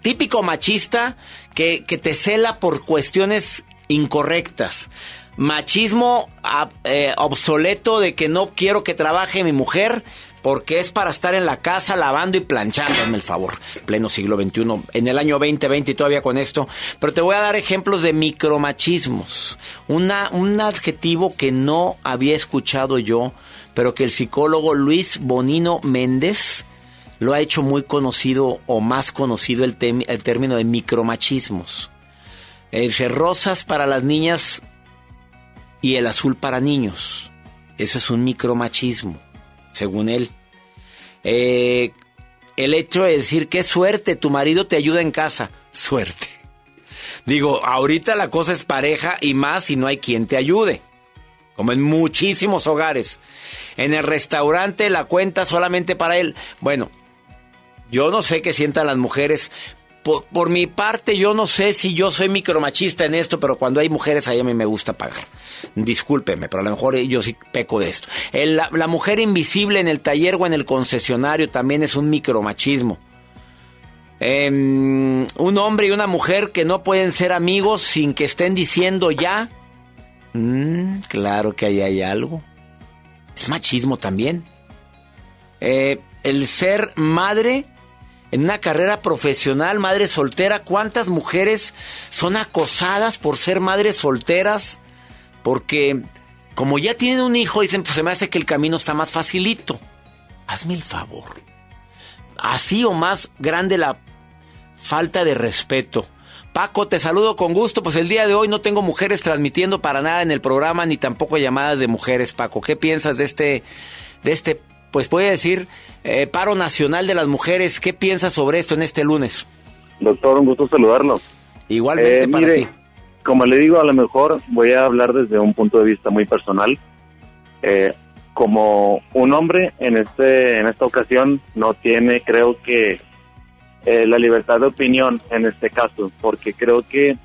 típico machista que, que te cela por cuestiones incorrectas. Machismo eh, obsoleto de que no quiero que trabaje mi mujer porque es para estar en la casa lavando y planchando, hazme el favor. Pleno siglo XXI, en el año 2020 y todavía con esto. Pero te voy a dar ejemplos de micromachismos. Una, un adjetivo que no había escuchado yo, pero que el psicólogo Luis Bonino Méndez lo ha hecho muy conocido o más conocido el, el término de micromachismos. Ser rosas para las niñas y el azul para niños. Eso es un micromachismo, según él. Eh, el hecho de decir, qué suerte, tu marido te ayuda en casa. Suerte. Digo, ahorita la cosa es pareja y más si no hay quien te ayude. Como en muchísimos hogares. En el restaurante la cuenta solamente para él. Bueno, yo no sé qué sientan las mujeres. Por, mi parte, yo no sé si yo soy micromachista en esto, pero cuando hay mujeres, ahí a mí me gusta pagar. Discúlpeme, pero a lo mejor yo sí peco de esto. La, mujer invisible en el taller o en el concesionario también es un micromachismo. Em, un hombre y una mujer que no pueden ser amigos sin que estén diciendo ya. Mm, claro que ahí hay algo. Es machismo también. Eh, el ser madre en una carrera profesional, madre soltera, ¿cuántas mujeres son acosadas por ser madres solteras? Porque como ya tienen un hijo, dicen, pues se me hace que el camino está más facilito. Hazme el favor. Así o más grande la falta de respeto. Paco, te saludo con gusto. Pues el día de hoy no tengo mujeres transmitiendo para nada en el programa, ni tampoco llamadas de mujeres, Paco. ¿Qué piensas de este, de este, pues a decir, eh, paro nacional de las mujeres? ¿Qué piensas sobre esto en este lunes? Doctor, un gusto saludarlo. Igualmente Eh, para mire, ti. como le digo, a lo mejor voy a hablar desde un punto de vista muy personal. Eh, como un hombre en este en esta ocasión no tiene, creo que eh, la libertad de opinión en este caso, porque creo que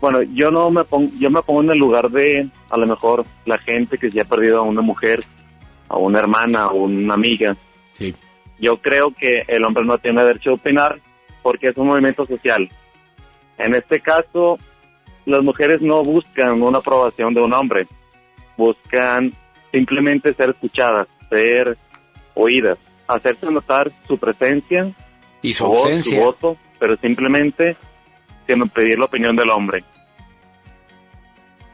bueno, yo no me pongo, yo me pongo en el lugar de a lo mejor la gente que ya ha perdido a una mujer, a una hermana, a una amiga. Sí. Yo creo que el hombre no tiene derecho a opinar porque es un movimiento social. En este caso, las mujeres no buscan una aprobación de un hombre, buscan simplemente ser escuchadas, ser oídas, hacerse notar su presencia y su voz, su voto, pero simplemente sin pedir la opinión del hombre.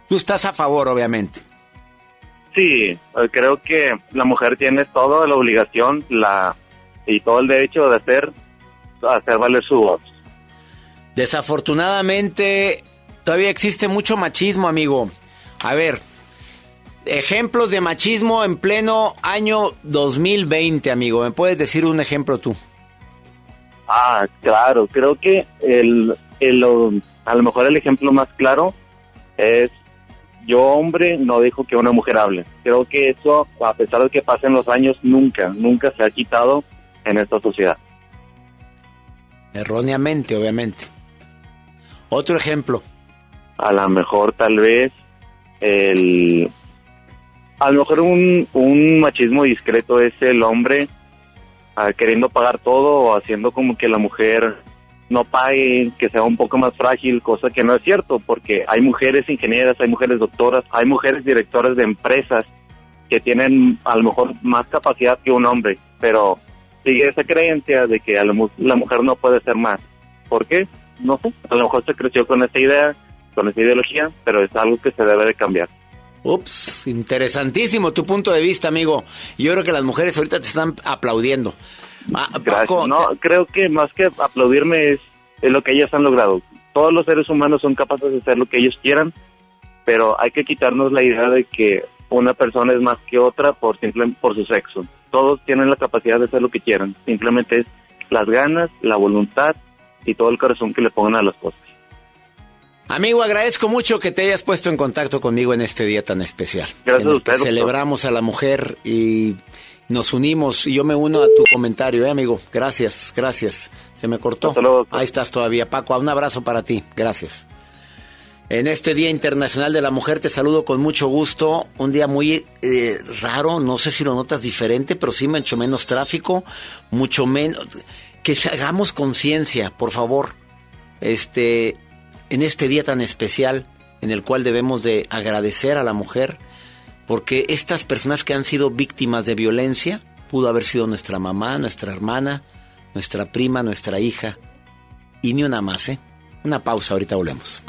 Tú estás a favor, obviamente. Sí, eh, creo que la mujer tiene toda la obligación la y todo el derecho de hacer hacer valer su voz. Desafortunadamente, todavía existe mucho machismo, amigo. A ver, ejemplos de machismo en pleno año 2020, amigo. ¿Me puedes decir un ejemplo tú? Ah, claro, creo que el, el, a lo mejor el ejemplo más claro es yo hombre no dejo que una mujer hable. Creo que eso, a pesar de que pasen los años, nunca, nunca se ha quitado en esta sociedad. Erróneamente, obviamente. Otro ejemplo. A lo mejor tal vez el... A lo mejor un, un machismo discreto es el hombre ah, queriendo pagar todo o haciendo como que la mujer no pague, que sea un poco más frágil, cosa que no es cierto, porque hay mujeres ingenieras, hay mujeres doctoras, hay mujeres directoras de empresas que tienen a lo mejor más capacidad que un hombre, pero sigue esa creencia de que a mu- la mujer no puede ser más. ¿Por qué? No sé, a lo mejor se creció con esa idea, con esa ideología, pero es algo que se debe de cambiar. Ups, interesantísimo tu punto de vista, amigo. Yo creo que las mujeres ahorita te están aplaudiendo. Ah. Paco, No, creo que más que aplaudirme es, es lo que ellas han logrado. Todos los seres humanos son capaces de hacer lo que ellos quieran, pero hay que quitarnos la idea de que una persona es más que otra por simple, por su sexo. Todos tienen la capacidad de hacer lo que quieran. Simplemente es las ganas, la voluntad y todo el corazón que le pongan a las cosas. Amigo, agradezco mucho que te hayas puesto en contacto conmigo en este día tan especial. Gracias en a usted, doctor. celebramos a la mujer y nos unimos. Y yo me uno a tu comentario, ¿eh, amigo? Gracias, gracias. Se me cortó. Ahí estás todavía, Paco. Un abrazo para ti. Gracias. En este Día Internacional de la Mujer te saludo con mucho gusto. Un día muy eh, raro, no sé si lo notas diferente, pero sí mucho menos tráfico, mucho menos... Que hagamos conciencia, por favor. Este, en este día tan especial en el cual debemos de agradecer a la mujer porque estas personas que han sido víctimas de violencia pudo haber sido nuestra mamá, nuestra hermana, nuestra prima, nuestra hija y ni una más, ¿eh? Una pausa, ahorita volvemos.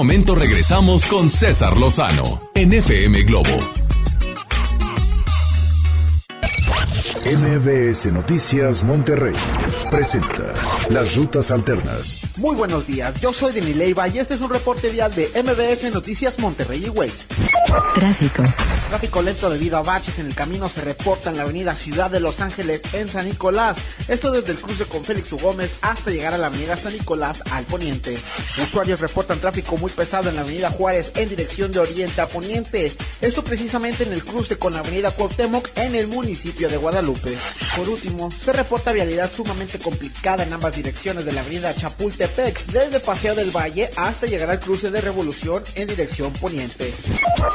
Momento regresamos con César Lozano en FM Globo. MBS Noticias Monterrey presenta Las Rutas Alternas. Muy buenos días, yo soy Denis Leiva y este es un reporte vial de MBS Noticias Monterrey y Waze. Tráfico. Tráfico lento debido a baches en el camino se reporta en la avenida Ciudad de Los Ángeles en San Nicolás. Esto desde el cruce con Félix U. Gómez hasta llegar a la avenida San Nicolás al poniente. Usuarios reportan tráfico muy pesado en la avenida Juárez en dirección de oriente a poniente. Esto precisamente en el cruce con la avenida Cuauhtémoc en el municipio de Guadalupe. Por último, se reporta vialidad sumamente complicada en ambas direcciones de la avenida Chapultepec, desde Paseo del Valle hasta llegar al cruce de Revolución en dirección poniente.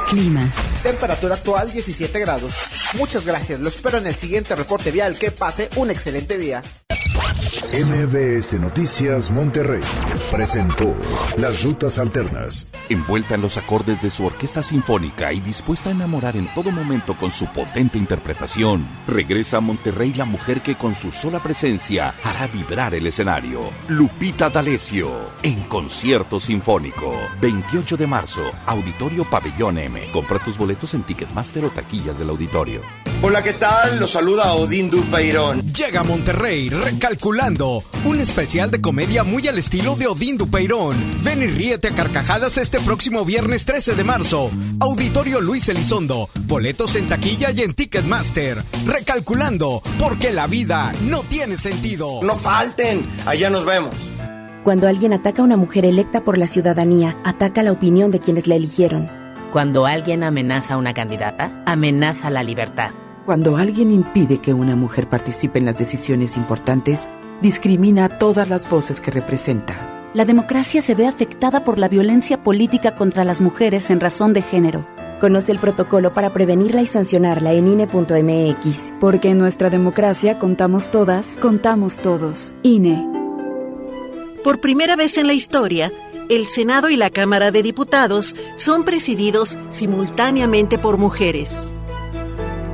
Clima. Temperatura actual 17 grados. Muchas gracias, lo espero en el siguiente reporte vial. Que pase un excelente día. MBS Noticias Monterrey presentó Las Rutas Alternas. Envuelta en los acordes de su orquesta sinfónica y dispuesta a enamorar en todo momento con su potente interpretación, regresa a Monterrey la mujer que con su sola presencia hará vibrar el escenario. Lupita D'Alessio, en concierto sinfónico. 28 de marzo, Auditorio Pabellón M. Compra tus boletos en Ticketmaster o taquillas del auditorio. Hola, ¿qué tal? Los saluda Odín Dupeirón. Llega a Monterrey recalculando. Un especial de comedia muy al estilo de Odín Dupeirón. Ven y ríete a carcajadas este próximo viernes 13 de marzo. Auditorio Luis Elizondo. Boletos en taquilla y en Ticketmaster. Recalculando, porque la vida no tiene sentido. No falten, allá nos vemos. Cuando alguien ataca a una mujer electa por la ciudadanía, ataca la opinión de quienes la eligieron. Cuando alguien amenaza a una candidata, amenaza la libertad. Cuando alguien impide que una mujer participe en las decisiones importantes, discrimina a todas las voces que representa. La democracia se ve afectada por la violencia política contra las mujeres en razón de género. Conoce el protocolo para prevenirla y sancionarla en INE.mx. Porque en nuestra democracia contamos todas, contamos todos. INE. Por primera vez en la historia, el Senado y la Cámara de Diputados son presididos simultáneamente por mujeres.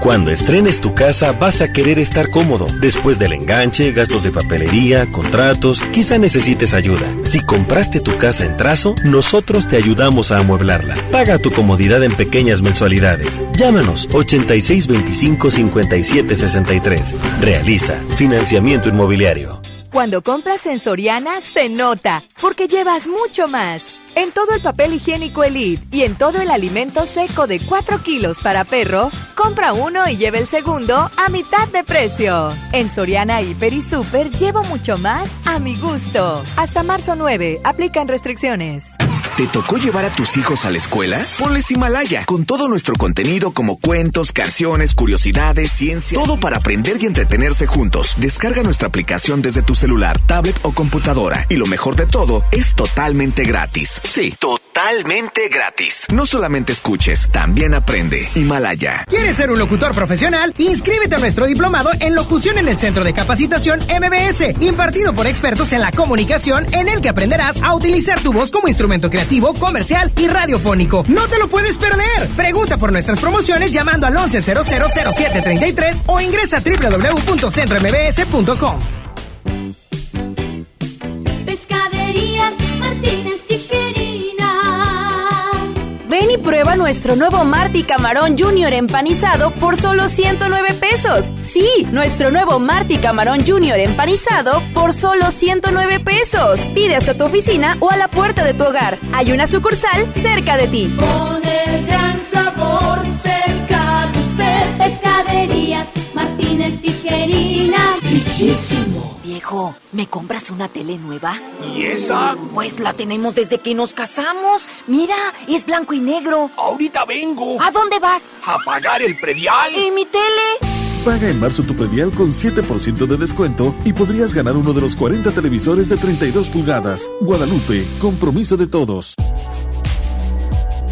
Cuando estrenes tu casa vas a querer estar cómodo. Después del enganche, gastos de papelería, contratos, quizá necesites ayuda. Si compraste tu casa en trazo, nosotros te ayudamos a amueblarla. Paga tu comodidad en pequeñas mensualidades. Llámanos 8625-5763. Realiza financiamiento inmobiliario. Cuando compras en Soriana, se nota, porque llevas mucho más. En todo el papel higiénico Elite y en todo el alimento seco de 4 kilos para perro, compra uno y lleve el segundo a mitad de precio. En Soriana Hiper y Super llevo mucho más a mi gusto. Hasta marzo 9, aplican restricciones. ¿Te tocó llevar a tus hijos a la escuela? Ponles Himalaya, con todo nuestro contenido como cuentos, canciones, curiosidades, ciencia, todo para aprender y entretenerse juntos. Descarga nuestra aplicación desde tu celular, tablet o computadora. Y lo mejor de todo, es totalmente gratis. Sí, totalmente gratis. No solamente escuches, también aprende. Himalaya. ¿Quieres ser un locutor profesional? Inscríbete a nuestro diplomado en locución en el Centro de Capacitación MBS, impartido por expertos en la comunicación, en el que aprenderás a utilizar tu voz como instrumento creativo comercial y radiofónico. No te lo puedes perder. Pregunta por nuestras promociones llamando al 11000733 o ingresa a www.centrombs.com. prueba nuestro nuevo Marty Camarón Junior empanizado por solo 109 pesos. Sí, nuestro nuevo Marty Camarón Junior empanizado por solo 109 pesos. Pide hasta tu oficina o a la puerta de tu hogar. Hay una sucursal cerca de ti. Con el gran sabor cerca de usted. Pescaderías Martínez Tijerina. Riquísimo. ¿Me compras una tele nueva? ¿Y esa? Pues la tenemos desde que nos casamos. Mira, es blanco y negro. Ahorita vengo. ¿A dónde vas? A pagar el predial. ¿Y mi tele? Paga en marzo tu predial con 7% de descuento y podrías ganar uno de los 40 televisores de 32 pulgadas. Guadalupe, compromiso de todos.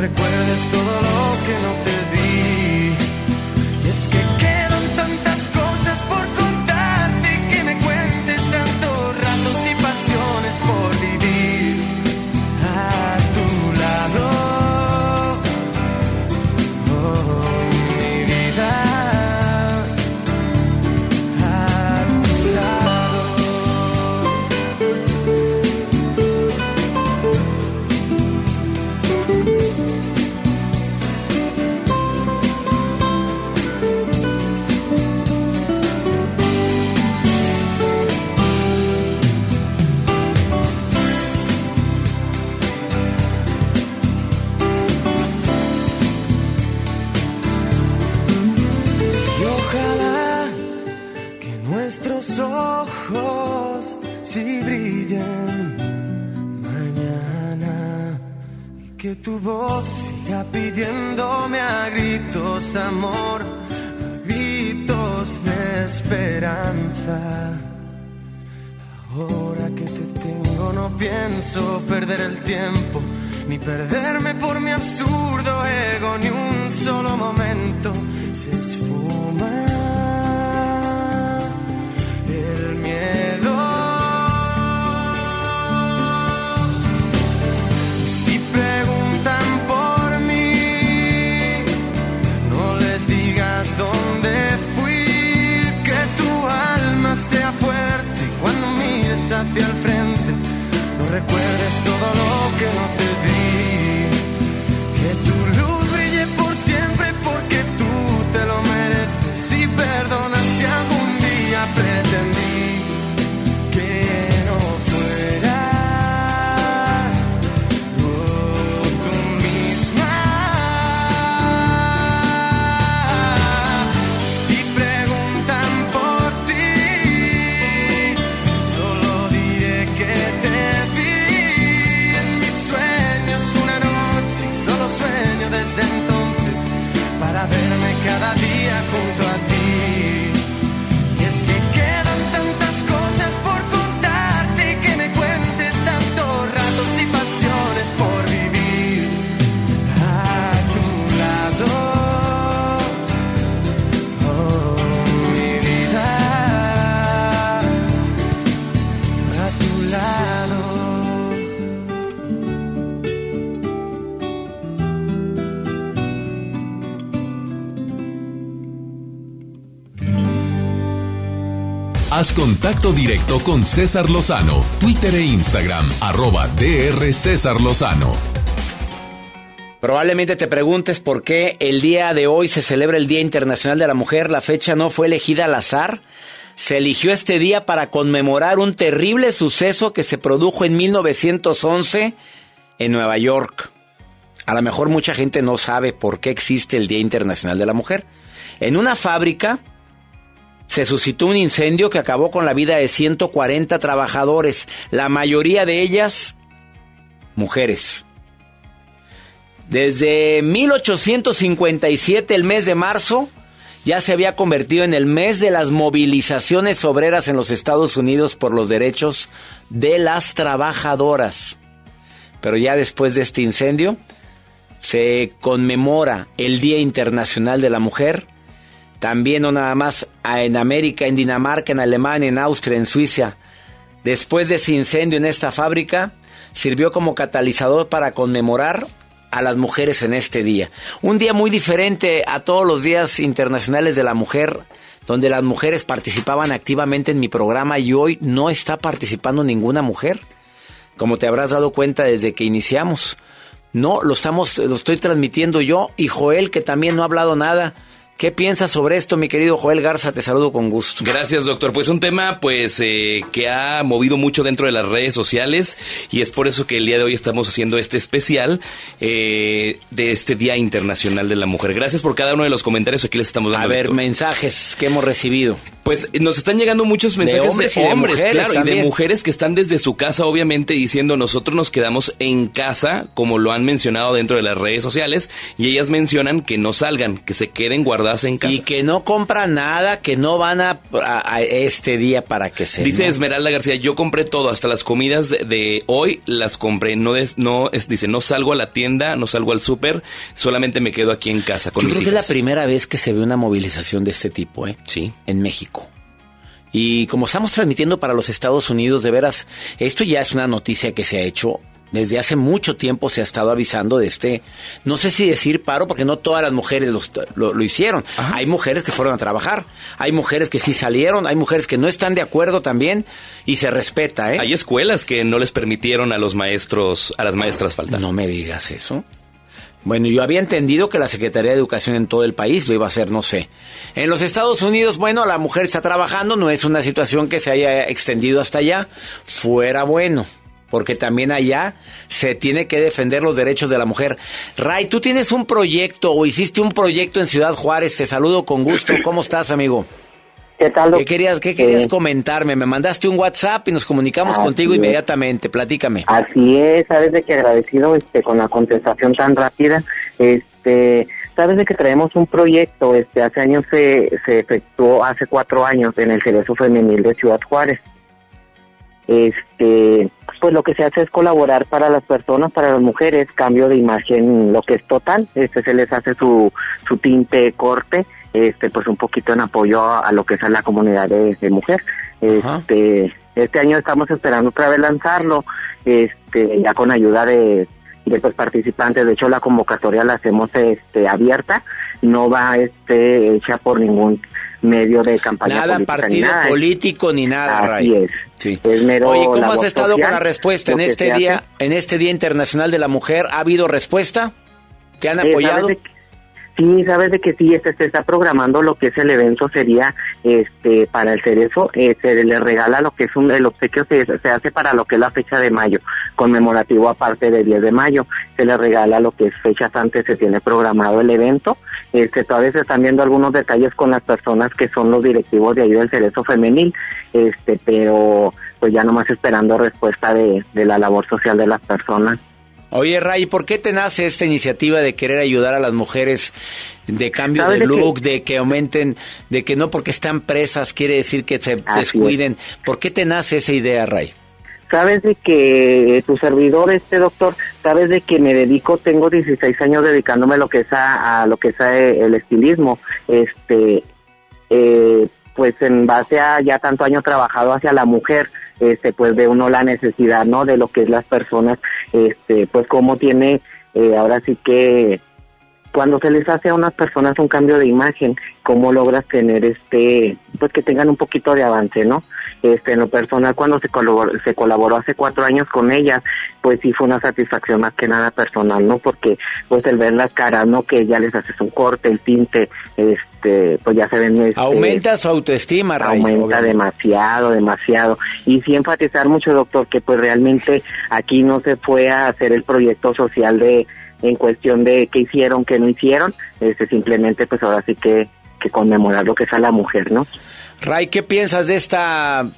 recuerdes todo lo que no te di. Y es que quedan tantas amor, gritos de esperanza. Ahora que te tengo no pienso perder el tiempo, ni perderme por mi absurdo ego, ni un solo momento se esfuma. recuerdes todo lo que no te Contacto directo con César Lozano, Twitter e Instagram, arroba DR César Lozano. Probablemente te preguntes por qué el día de hoy se celebra el Día Internacional de la Mujer. La fecha no fue elegida al azar. Se eligió este día para conmemorar un terrible suceso que se produjo en 1911 en Nueva York. A lo mejor mucha gente no sabe por qué existe el Día Internacional de la Mujer. En una fábrica se suscitó un incendio que acabó con la vida de 140 trabajadores, la mayoría de ellas mujeres. Desde 1857, el mes de marzo, ya se había convertido en el mes de las movilizaciones obreras en los Estados Unidos por los derechos de las trabajadoras. Pero ya después de este incendio, se conmemora el Día Internacional de la Mujer. También no nada más en América, en Dinamarca, en Alemania, en Austria, en Suiza. Después de ese incendio en esta fábrica, sirvió como catalizador para conmemorar a las mujeres en este día. Un día muy diferente a todos los días internacionales de la mujer, donde las mujeres participaban activamente en mi programa y hoy no está participando ninguna mujer, como te habrás dado cuenta desde que iniciamos. No, lo estamos, lo estoy transmitiendo yo y Joel que también no ha hablado nada. ¿Qué piensas sobre esto, mi querido Joel Garza? Te saludo con gusto. Gracias, doctor. Pues un tema pues eh, que ha movido mucho dentro de las redes sociales y es por eso que el día de hoy estamos haciendo este especial eh, de este Día Internacional de la Mujer. Gracias por cada uno de los comentarios aquí les estamos dando. A ver, mensajes que hemos recibido. Pues nos están llegando muchos mensajes de hombres, de hombres claro, y de mujeres que están desde su casa, obviamente, diciendo nosotros nos quedamos en casa, como lo han mencionado dentro de las redes sociales, y ellas mencionan que no salgan, que se queden guardadas en casa. Y que no compran nada, que no van a, a, este día para que se... Dice Esmeralda García, yo compré todo, hasta las comidas de, hoy las compré, no, es, no es, dice, no salgo a la tienda, no salgo al súper, solamente me quedo aquí en casa con yo mis creo hijas. que es la primera vez que se ve una movilización de este tipo, ¿eh? Sí. En México. Y como estamos transmitiendo para los Estados Unidos, de veras, esto ya es una noticia que se ha hecho. Desde hace mucho tiempo se ha estado avisando de este, no sé si decir paro, porque no todas las mujeres lo, lo, hicieron. Hay mujeres que fueron a trabajar, hay mujeres que sí salieron, hay mujeres que no están de acuerdo también y se respeta, ¿eh? Hay escuelas que no les permitieron a los maestros, a las maestras faltar. No me digas eso. Bueno, yo había entendido que la Secretaría de Educación en todo el país lo iba a hacer, no sé. En los Estados Unidos, bueno, la mujer está trabajando, no es una situación que se haya extendido hasta allá. Fuera bueno, porque también allá se tiene que defender los derechos de la mujer. Ray, tú tienes un proyecto o hiciste un proyecto en Ciudad Juárez, te saludo con gusto. *clears throat* ¿Cómo estás, amigo? ¿Qué tal? ¿Qué querías, qué querías comentarme? Me mandaste un WhatsApp y nos comunicamos contigo es. inmediatamente. Platícame. Así es, sabes de que agradecido este con la contestación tan rápida. Este, sabes de que traemos un proyecto, este, hace años se, se efectuó, hace cuatro años, en el Cerezo Femenil de Ciudad Juárez. Este, pues lo que se hace es colaborar para las personas, para las mujeres, cambio de imagen, lo que es total. Este, se les hace su, su tinte corte, este, pues un poquito en apoyo a, a lo que es a la comunidad de, de mujer. Este, este año estamos esperando otra vez lanzarlo, este, ya con ayuda de, de pues, participantes. De hecho, la convocatoria la hacemos este, abierta, no va este, hecha por ningún medio de campaña Nada política ni partido nada. político ni nada, Ray. es. Sí. Es mero Oye, ¿cómo has estado con la respuesta en este día, hace. en este Día Internacional de la Mujer? ¿Ha habido respuesta? ¿Te han Eh, apoyado? ¿Sabes de que- Sí, sabes de que sí, este, se está programando lo que es el evento, sería este para el cerezo, eh, se le regala lo que es un, el obsequio, se, se hace para lo que es la fecha de mayo, conmemorativo aparte del 10 de mayo, se le regala lo que es fechas antes, se tiene programado el evento, este, todavía se están viendo algunos detalles con las personas que son los directivos de ahí del cerezo femenil, este, pero pues ya nomás esperando respuesta de, de la labor social de las personas. Oye, Ray, ¿por qué te nace esta iniciativa de querer ayudar a las mujeres de cambio ¿Sabes de look, de que aumenten, de que no porque están presas quiere decir que se Así descuiden? ¿Por qué te nace esa idea, Ray? Sabes de que tu servidor, este doctor, sabes de que me dedico, tengo 16 años dedicándome a lo que es a, a lo que es a, el estilismo, este, eh, pues en base a ya tanto año trabajado hacia la mujer, este, pues ve uno la necesidad, ¿no? De lo que es las personas, este, pues cómo tiene, eh, ahora sí que cuando se les hace a unas personas un cambio de imagen, cómo logras tener este, pues que tengan un poquito de avance, ¿no? Este, en lo personal, cuando se colaboró, se colaboró hace cuatro años con ellas, pues sí fue una satisfacción más que nada personal, ¿no? Porque, pues el ver las caras, ¿no? Que ya les haces un corte, el tinte, este, pues ya se ven, este, Aumenta su autoestima, Ray. aumenta obviamente. demasiado, demasiado. Y sí enfatizar mucho, doctor, que pues realmente aquí no se fue a hacer el proyecto social de, en cuestión de qué hicieron, qué no hicieron, este, simplemente pues ahora sí que, que conmemorar lo que es a la mujer, ¿no? Ray, ¿qué piensas de esta,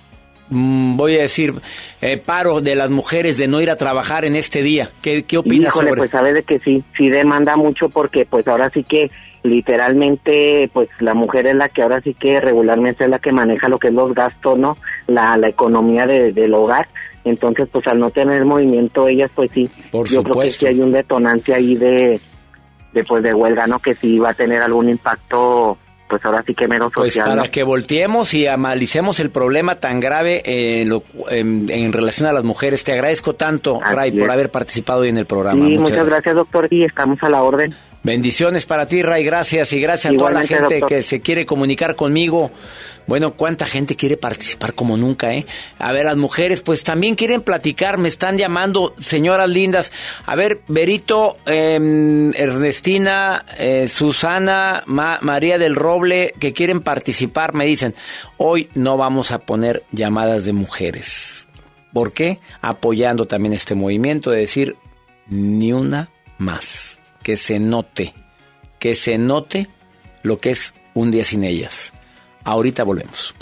mm, voy a decir, eh, paro de las mujeres de no ir a trabajar en este día? ¿Qué, qué opinas Híjole, sobre pues sabe de que sí, sí demanda mucho porque pues ahora sí que literalmente pues la mujer es la que ahora sí que regularmente es la que maneja lo que es los gastos, ¿no? La, la economía de, del hogar. Entonces pues al no tener movimiento ellas pues sí, Por yo creo que supuesto. sí hay un detonante ahí de, de pues de huelga, ¿no? Que sí va a tener algún impacto pues ahora sí que menos Pues social. para ¿no? que volteemos y analicemos el problema tan grave eh, lo- en, en relación a las mujeres. Te agradezco tanto, Ray, por haber participado hoy en el programa. Sí, muchas gracias doctor y estamos a la orden. Bendiciones para ti, Ray, gracias y gracias a toda la gente doctor. que se quiere comunicar conmigo. Bueno, cuánta gente quiere participar como nunca, ¿eh? A ver, las mujeres, pues también quieren platicar, me están llamando, señoras lindas. A ver, Berito, eh, Ernestina, eh, Susana, Ma- María del Roble, que quieren participar, me dicen, hoy no vamos a poner llamadas de mujeres. ¿Por qué? Apoyando también este movimiento de decir, ni una más. Que se note, que se note lo que es un día sin ellas. Ahorita volvemos.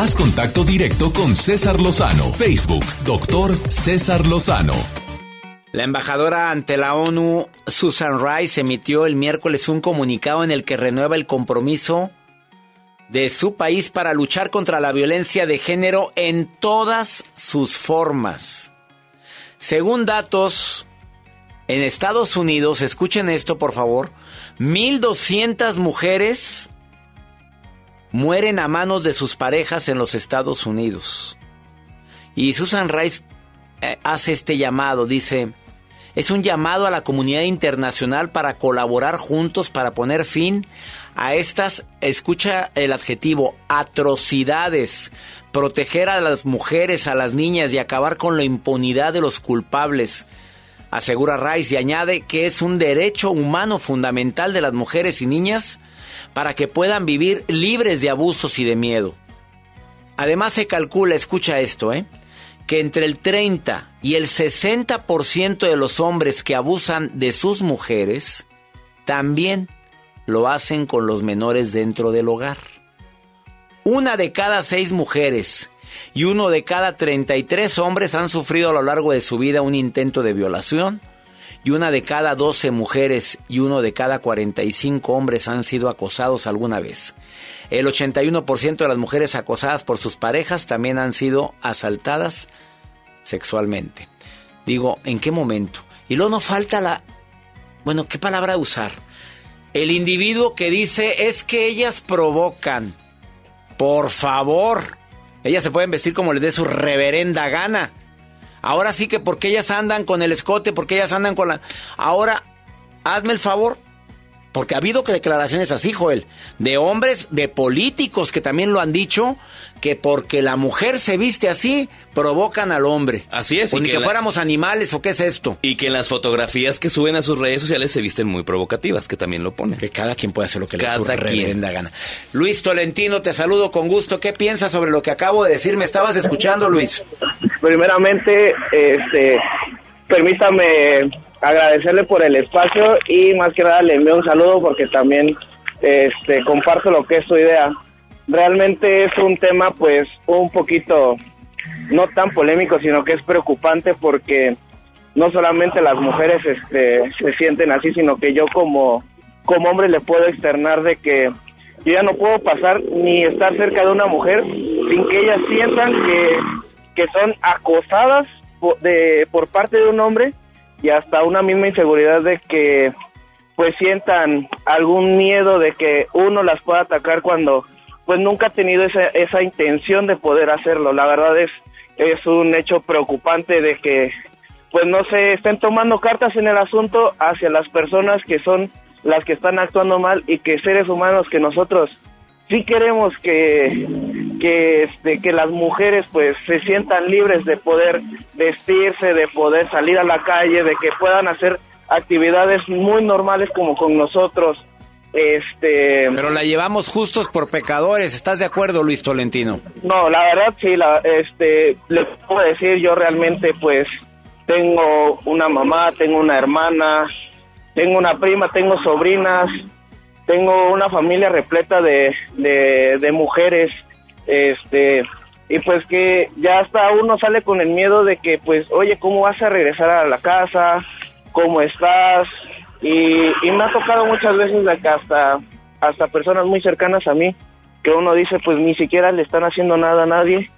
Haz contacto directo con César Lozano. Facebook, doctor César Lozano. La embajadora ante la ONU, Susan Rice, emitió el miércoles un comunicado en el que renueva el compromiso de su país para luchar contra la violencia de género en todas sus formas. Según datos en Estados Unidos, escuchen esto por favor, 1.200 mujeres mueren a manos de sus parejas en los Estados Unidos. Y Susan Rice eh, hace este llamado, dice, es un llamado a la comunidad internacional para colaborar juntos para poner fin a estas, escucha el adjetivo, atrocidades, proteger a las mujeres, a las niñas y acabar con la impunidad de los culpables. Asegura Rice y añade que es un derecho humano fundamental de las mujeres y niñas para que puedan vivir libres de abusos y de miedo. Además se calcula, escucha esto, ¿eh? que entre el 30 y el 60% de los hombres que abusan de sus mujeres también lo hacen con los menores dentro del hogar. Una de cada seis mujeres y uno de cada 33 hombres han sufrido a lo largo de su vida un intento de violación y una de cada 12 mujeres y uno de cada 45 hombres han sido acosados alguna vez. El 81% de las mujeres acosadas por sus parejas también han sido asaltadas sexualmente. Digo, ¿en qué momento? Y luego no falta la... Bueno, ¿qué palabra usar? El individuo que dice es que ellas provocan. Por favor. Ellas se pueden vestir como les dé su reverenda gana. Ahora sí que porque ellas andan con el escote, porque ellas andan con la... Ahora, hazme el favor, porque ha habido declaraciones así, Joel, de hombres, de políticos que también lo han dicho, que porque la mujer se viste así, provocan al hombre. Así es. y que, fuéramos animales o qué es esto. Y que en las fotografías que suben a sus redes sociales se visten muy provocativas, que también lo ponen. Que cada quien puede hacer lo que le da gana. Luis Tolentino, te saludo con gusto. ¿Qué piensas sobre lo que acabo de decir? ¿Me estabas escuchando, Luis? Primeramente, este, permítame agradecerle por el espacio y más que nada le envío un saludo porque también este comparto lo que es su idea. Realmente es un tema pues un poquito no tan polémico, sino que es preocupante porque no solamente las mujeres este se sienten así, sino que yo como como hombre le puedo externar de que yo ya no puedo pasar ni estar cerca de una mujer sin que ellas sientan que, que son acosadas de, por parte de un hombre y hasta una misma inseguridad de que pues sientan algún miedo de que uno las pueda atacar cuando pues nunca ha tenido esa, esa intención de poder hacerlo. La verdad es, es un hecho preocupante de que pues no se estén tomando cartas en el asunto hacia las personas que son las que están actuando mal y que seres humanos que nosotros sí queremos que que este que las mujeres pues se sientan libres de poder vestirse, de poder salir a la calle, de que puedan hacer actividades muy normales como con nosotros. Este Pero la llevamos justos por pecadores, ¿estás de acuerdo, Luis Tolentino? No, la verdad sí, la este le puedo decir yo realmente pues tengo una mamá, tengo una hermana, tengo una prima, tengo sobrinas, tengo una familia repleta de, de, mujeres, este, y pues que ya hasta uno sale con el miedo de que, pues, oye, ¿cómo vas a regresar a la casa? ¿Cómo estás? Y, y me ha tocado muchas veces de que hasta, hasta personas muy cercanas a mí, que uno dice, pues ni siquiera le están haciendo nada a nadie,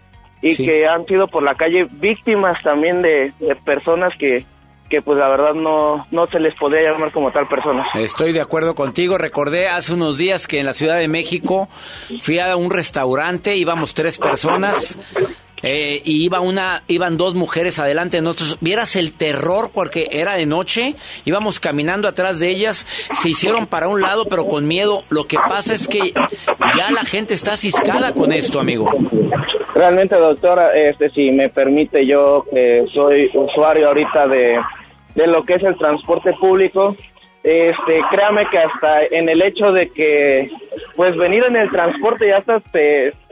y que han sido por la calle víctimas también de, de personas que, que pues la verdad no, no se les podía llamar como tal persona. Estoy de acuerdo contigo. Recordé hace unos días que en la Ciudad de México fui a un restaurante, íbamos tres personas. Eh, y iba una, iban dos mujeres adelante de nosotros. Vieras el terror porque era de noche, íbamos caminando atrás de ellas, se hicieron para un lado pero con miedo. Lo que pasa es que ya la gente está ciscada con esto, amigo. Realmente, doctora, este, si me permite, yo que soy usuario ahorita de, de lo que es el transporte público. Este, créame que hasta en el hecho de que, pues venir en el transporte ya hasta,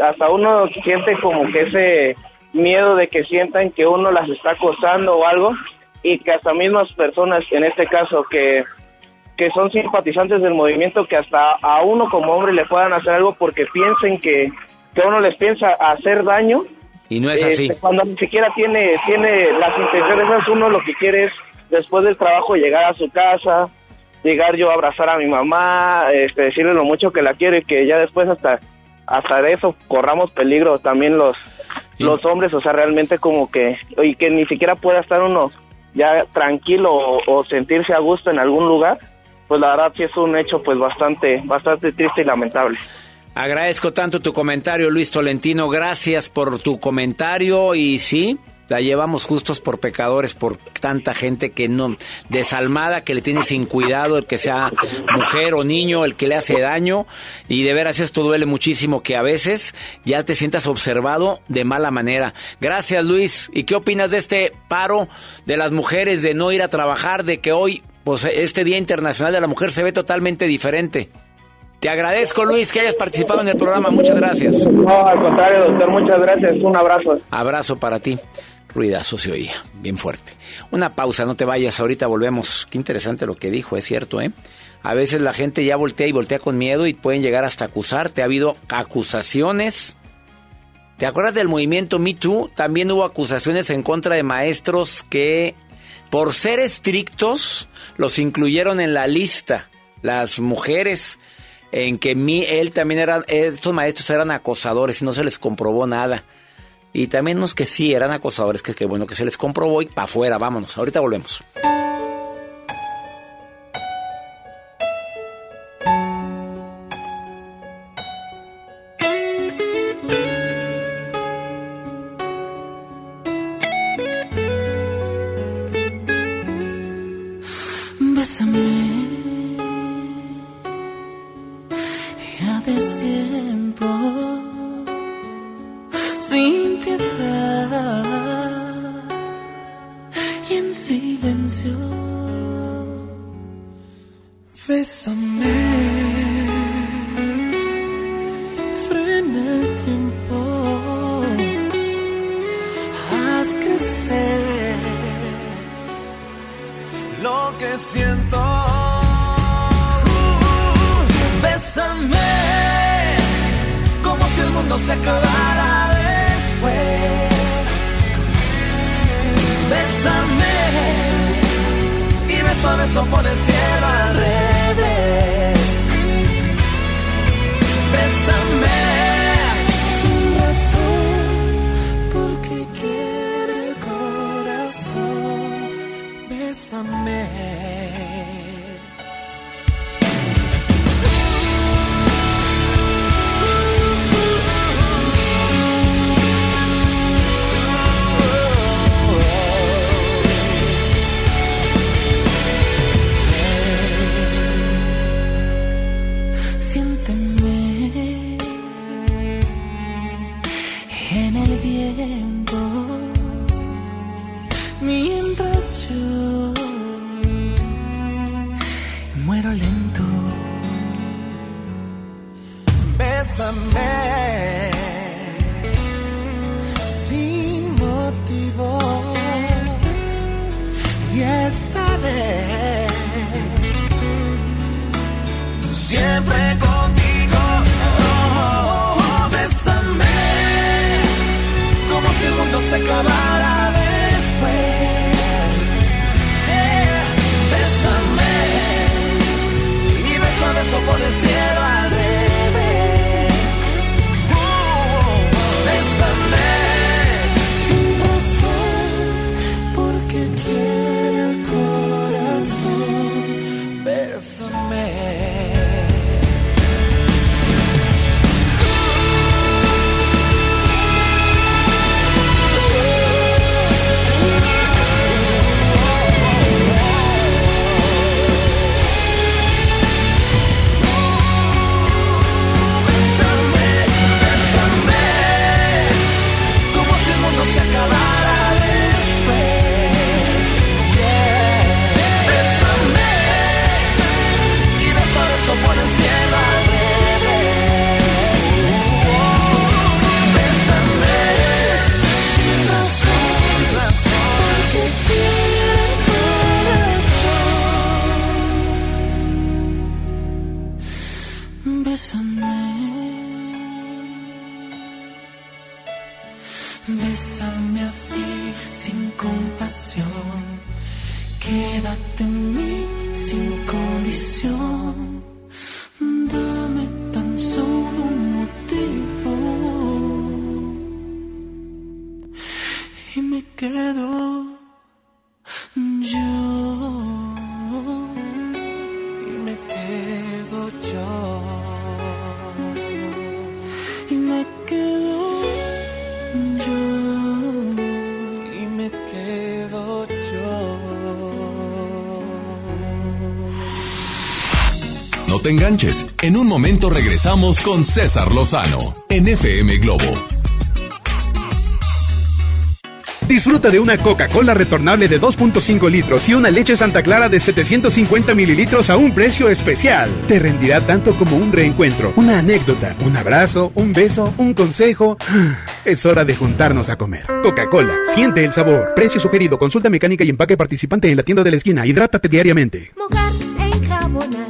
hasta uno siente como que ese miedo de que sientan que uno las está acosando o algo y que hasta mismas personas, en este caso, que, que son simpatizantes del movimiento, que hasta a uno como hombre le puedan hacer algo porque piensen que, que uno les piensa hacer daño. Y no es así. Este, cuando ni siquiera tiene, tiene las intenciones, uno lo que quiere es después del trabajo llegar a su casa, llegar yo a abrazar a mi mamá, este, decirle lo mucho que la quiero y que ya después hasta hasta de eso corramos peligro también los los hombres, o sea, realmente como que y que ni siquiera pueda estar uno ya tranquilo o, sentirse a gusto en algún lugar, pues la verdad sí es un hecho pues bastante bastante triste y lamentable. Agradezco tanto tu comentario, Luis Tolentino. Gracias por tu comentario y sí, la llevamos justos por pecadores, por tanta gente que no, desalmada, que le tiene sin cuidado, el que sea mujer o niño, el que le hace daño. Y de veras esto duele muchísimo, que a veces ya te sientas observado de mala manera. Gracias Luis. ¿Y qué opinas de este paro de las mujeres de no ir a trabajar, de que hoy, pues este Día Internacional de la Mujer se ve totalmente diferente? Te agradezco, Luis, que hayas participado en el programa. Muchas gracias. No, al contrario, doctor, muchas gracias. Un abrazo. Abrazo para ti. Ruidazo se oía, bien fuerte. Una pausa, no te vayas, ahorita volvemos. Qué interesante lo que dijo, es cierto, ¿eh? A veces la gente ya voltea y voltea con miedo y pueden llegar hasta acusarte. Ha habido acusaciones. ¿Te acuerdas del movimiento Me Too? También hubo acusaciones en contra de maestros que, por ser estrictos, los incluyeron en la lista. Las mujeres en que él también eran, estos maestros eran acosadores y no se les comprobó nada. Y también los que sí eran acosadores, que, que bueno que se les comprobó y para afuera, vámonos. Ahorita volvemos. se acabará después. Bésame y beso a beso por el cielo al revés. Bésame sin razón porque quiere el corazón. Bésame. En un momento regresamos con César Lozano en FM Globo. Disfruta de una Coca-Cola retornable de 2.5 litros y una leche Santa Clara de 750 mililitros a un precio especial. Te rendirá tanto como un reencuentro, una anécdota, un abrazo, un beso, un consejo. Es hora de juntarnos a comer. Coca-Cola, siente el sabor. Precio sugerido, consulta mecánica y empaque participante en la tienda de la esquina. Hidrátate diariamente. Mojar, enjabonar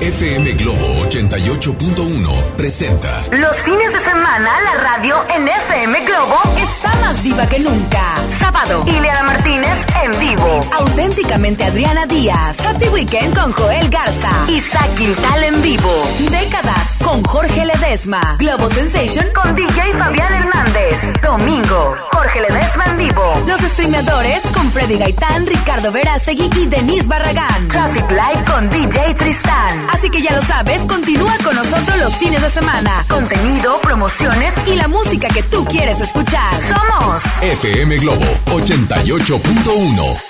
FM Globo 88.1 presenta. Los fines de semana la radio en FM Globo está más viva que nunca. Sábado, Ileana Martínez en vivo. Auténticamente Adriana Díaz. Happy Weekend con Joel Garza. Isaac Quintal en vivo. Décadas con Jorge Ledesma. Globo Sensation con DJ Fabián Hernández. Domingo, Jorge Ledesma en vivo. Los streameadores con Freddy Gaitán, Ricardo Verástegui y Denise Barragán. Traffic Light con DJ Tristán. Así que ya lo sabes, continúa con nosotros los fines de semana. Contenido, promociones y la música que tú quieres escuchar. Somos FM Globo 88.1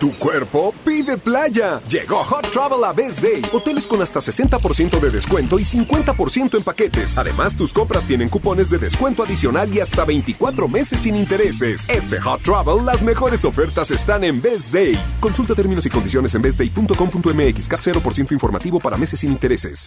Tu cuerpo pide playa. Llegó Hot Travel a Best Day. Hoteles con hasta 60% de descuento y 50% en paquetes. Además, tus compras tienen cupones de descuento adicional y hasta 24 meses sin intereses. Este Hot Travel, las mejores ofertas están en Best Day. Consulta términos y condiciones en bestday.com.mx. Cap 0% informativo para meses sin intereses.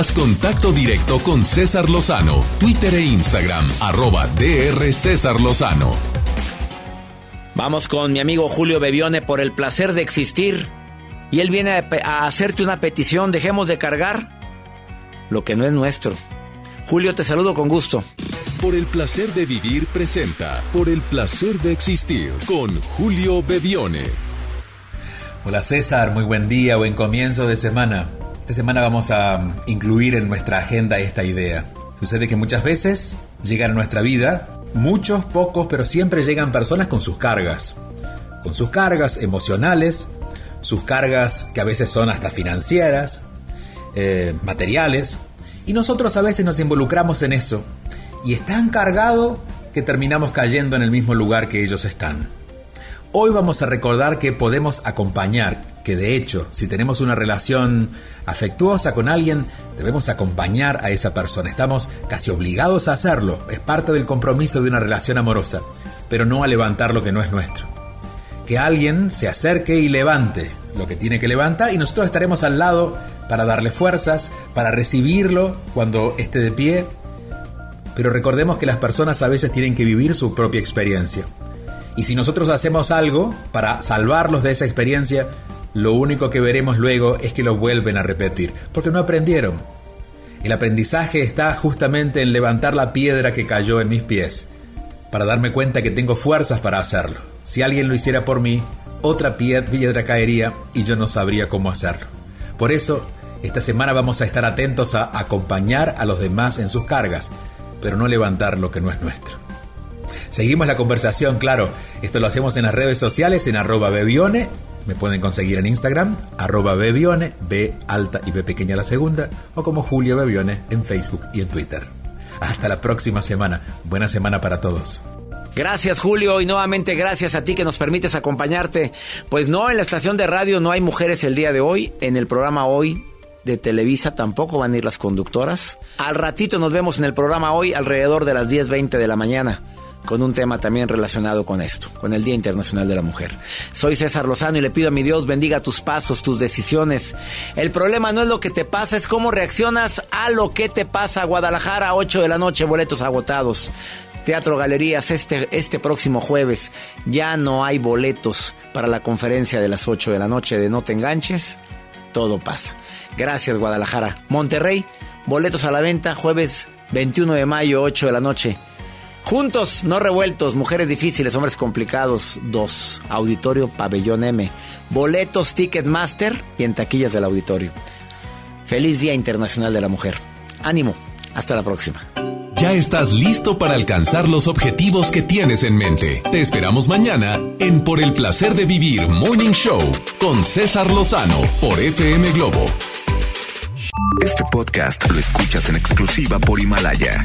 Haz contacto directo con César Lozano, Twitter e Instagram, arroba DR César Lozano. Vamos con mi amigo Julio Bebione por el placer de existir. Y él viene a, hacerte una petición, dejemos de cargar lo que no es nuestro. Julio, te saludo con gusto. Por el placer de vivir presenta Por el placer de existir con Julio Bebione. Hola César, muy buen día, buen comienzo de semana. Esta semana vamos a incluir en nuestra agenda esta idea. Sucede que muchas veces llegan a nuestra vida, muchos, pocos, pero siempre llegan personas con sus cargas. Con sus cargas emocionales, sus cargas que a veces son hasta financieras, eh, materiales, y nosotros a veces nos involucramos en eso, y es tan cargado que terminamos cayendo en el mismo lugar que ellos están. Hoy vamos a recordar que podemos acompañar, que de hecho, si tenemos una relación afectuosa con alguien, debemos acompañar a esa persona. Estamos casi obligados a hacerlo, es parte del compromiso de una relación amorosa, pero no a levantar lo que no es nuestro. Que alguien se acerque y levante lo que tiene que levantar y nosotros estaremos al lado para darle fuerzas, para recibirlo cuando esté de pie. Pero recordemos que las personas a veces tienen que vivir su propia experiencia. Y si nosotros hacemos algo para salvarlos de esa experiencia, lo único que veremos luego es que lo vuelven a repetir, porque no aprendieron. El aprendizaje está justamente en levantar la piedra que cayó en mis pies, para darme cuenta que tengo fuerzas para hacerlo. Si alguien lo hiciera por mí, otra piedra caería y yo no sabría cómo hacerlo. Por eso, esta semana vamos a estar atentos a acompañar a los demás en sus cargas, pero no levantar lo que no es nuestro. Seguimos la conversación, claro. Esto lo hacemos en las redes sociales, en arroba bebione. Me pueden conseguir en Instagram, arroba bebione, B alta y B pequeña la segunda, o como Julio Bebione en Facebook y en Twitter. Hasta la próxima semana. Buena semana para todos. Gracias Julio y nuevamente gracias a ti que nos permites acompañarte. Pues no, en la estación de radio no hay mujeres el día de hoy, en el programa hoy de Televisa tampoco van a ir las conductoras. Al ratito nos vemos en el programa hoy alrededor de las 10.20 de la mañana con un tema también relacionado con esto, con el Día Internacional de la Mujer. Soy César Lozano y le pido a mi Dios bendiga tus pasos, tus decisiones. El problema no es lo que te pasa, es cómo reaccionas a lo que te pasa. Guadalajara, 8 de la noche, boletos agotados. Teatro Galerías, este, este próximo jueves ya no hay boletos para la conferencia de las 8 de la noche de No Te Enganches. Todo pasa. Gracias Guadalajara. Monterrey, boletos a la venta jueves 21 de mayo, 8 de la noche. Juntos, no revueltos, mujeres difíciles, hombres complicados. 2. Auditorio Pabellón M. Boletos Ticketmaster y en taquillas del auditorio. Feliz Día Internacional de la Mujer. Ánimo. Hasta la próxima. Ya estás listo para alcanzar los objetivos que tienes en mente. Te esperamos mañana en Por el placer de vivir Morning Show con César Lozano por FM Globo. Este podcast lo escuchas en exclusiva por Himalaya.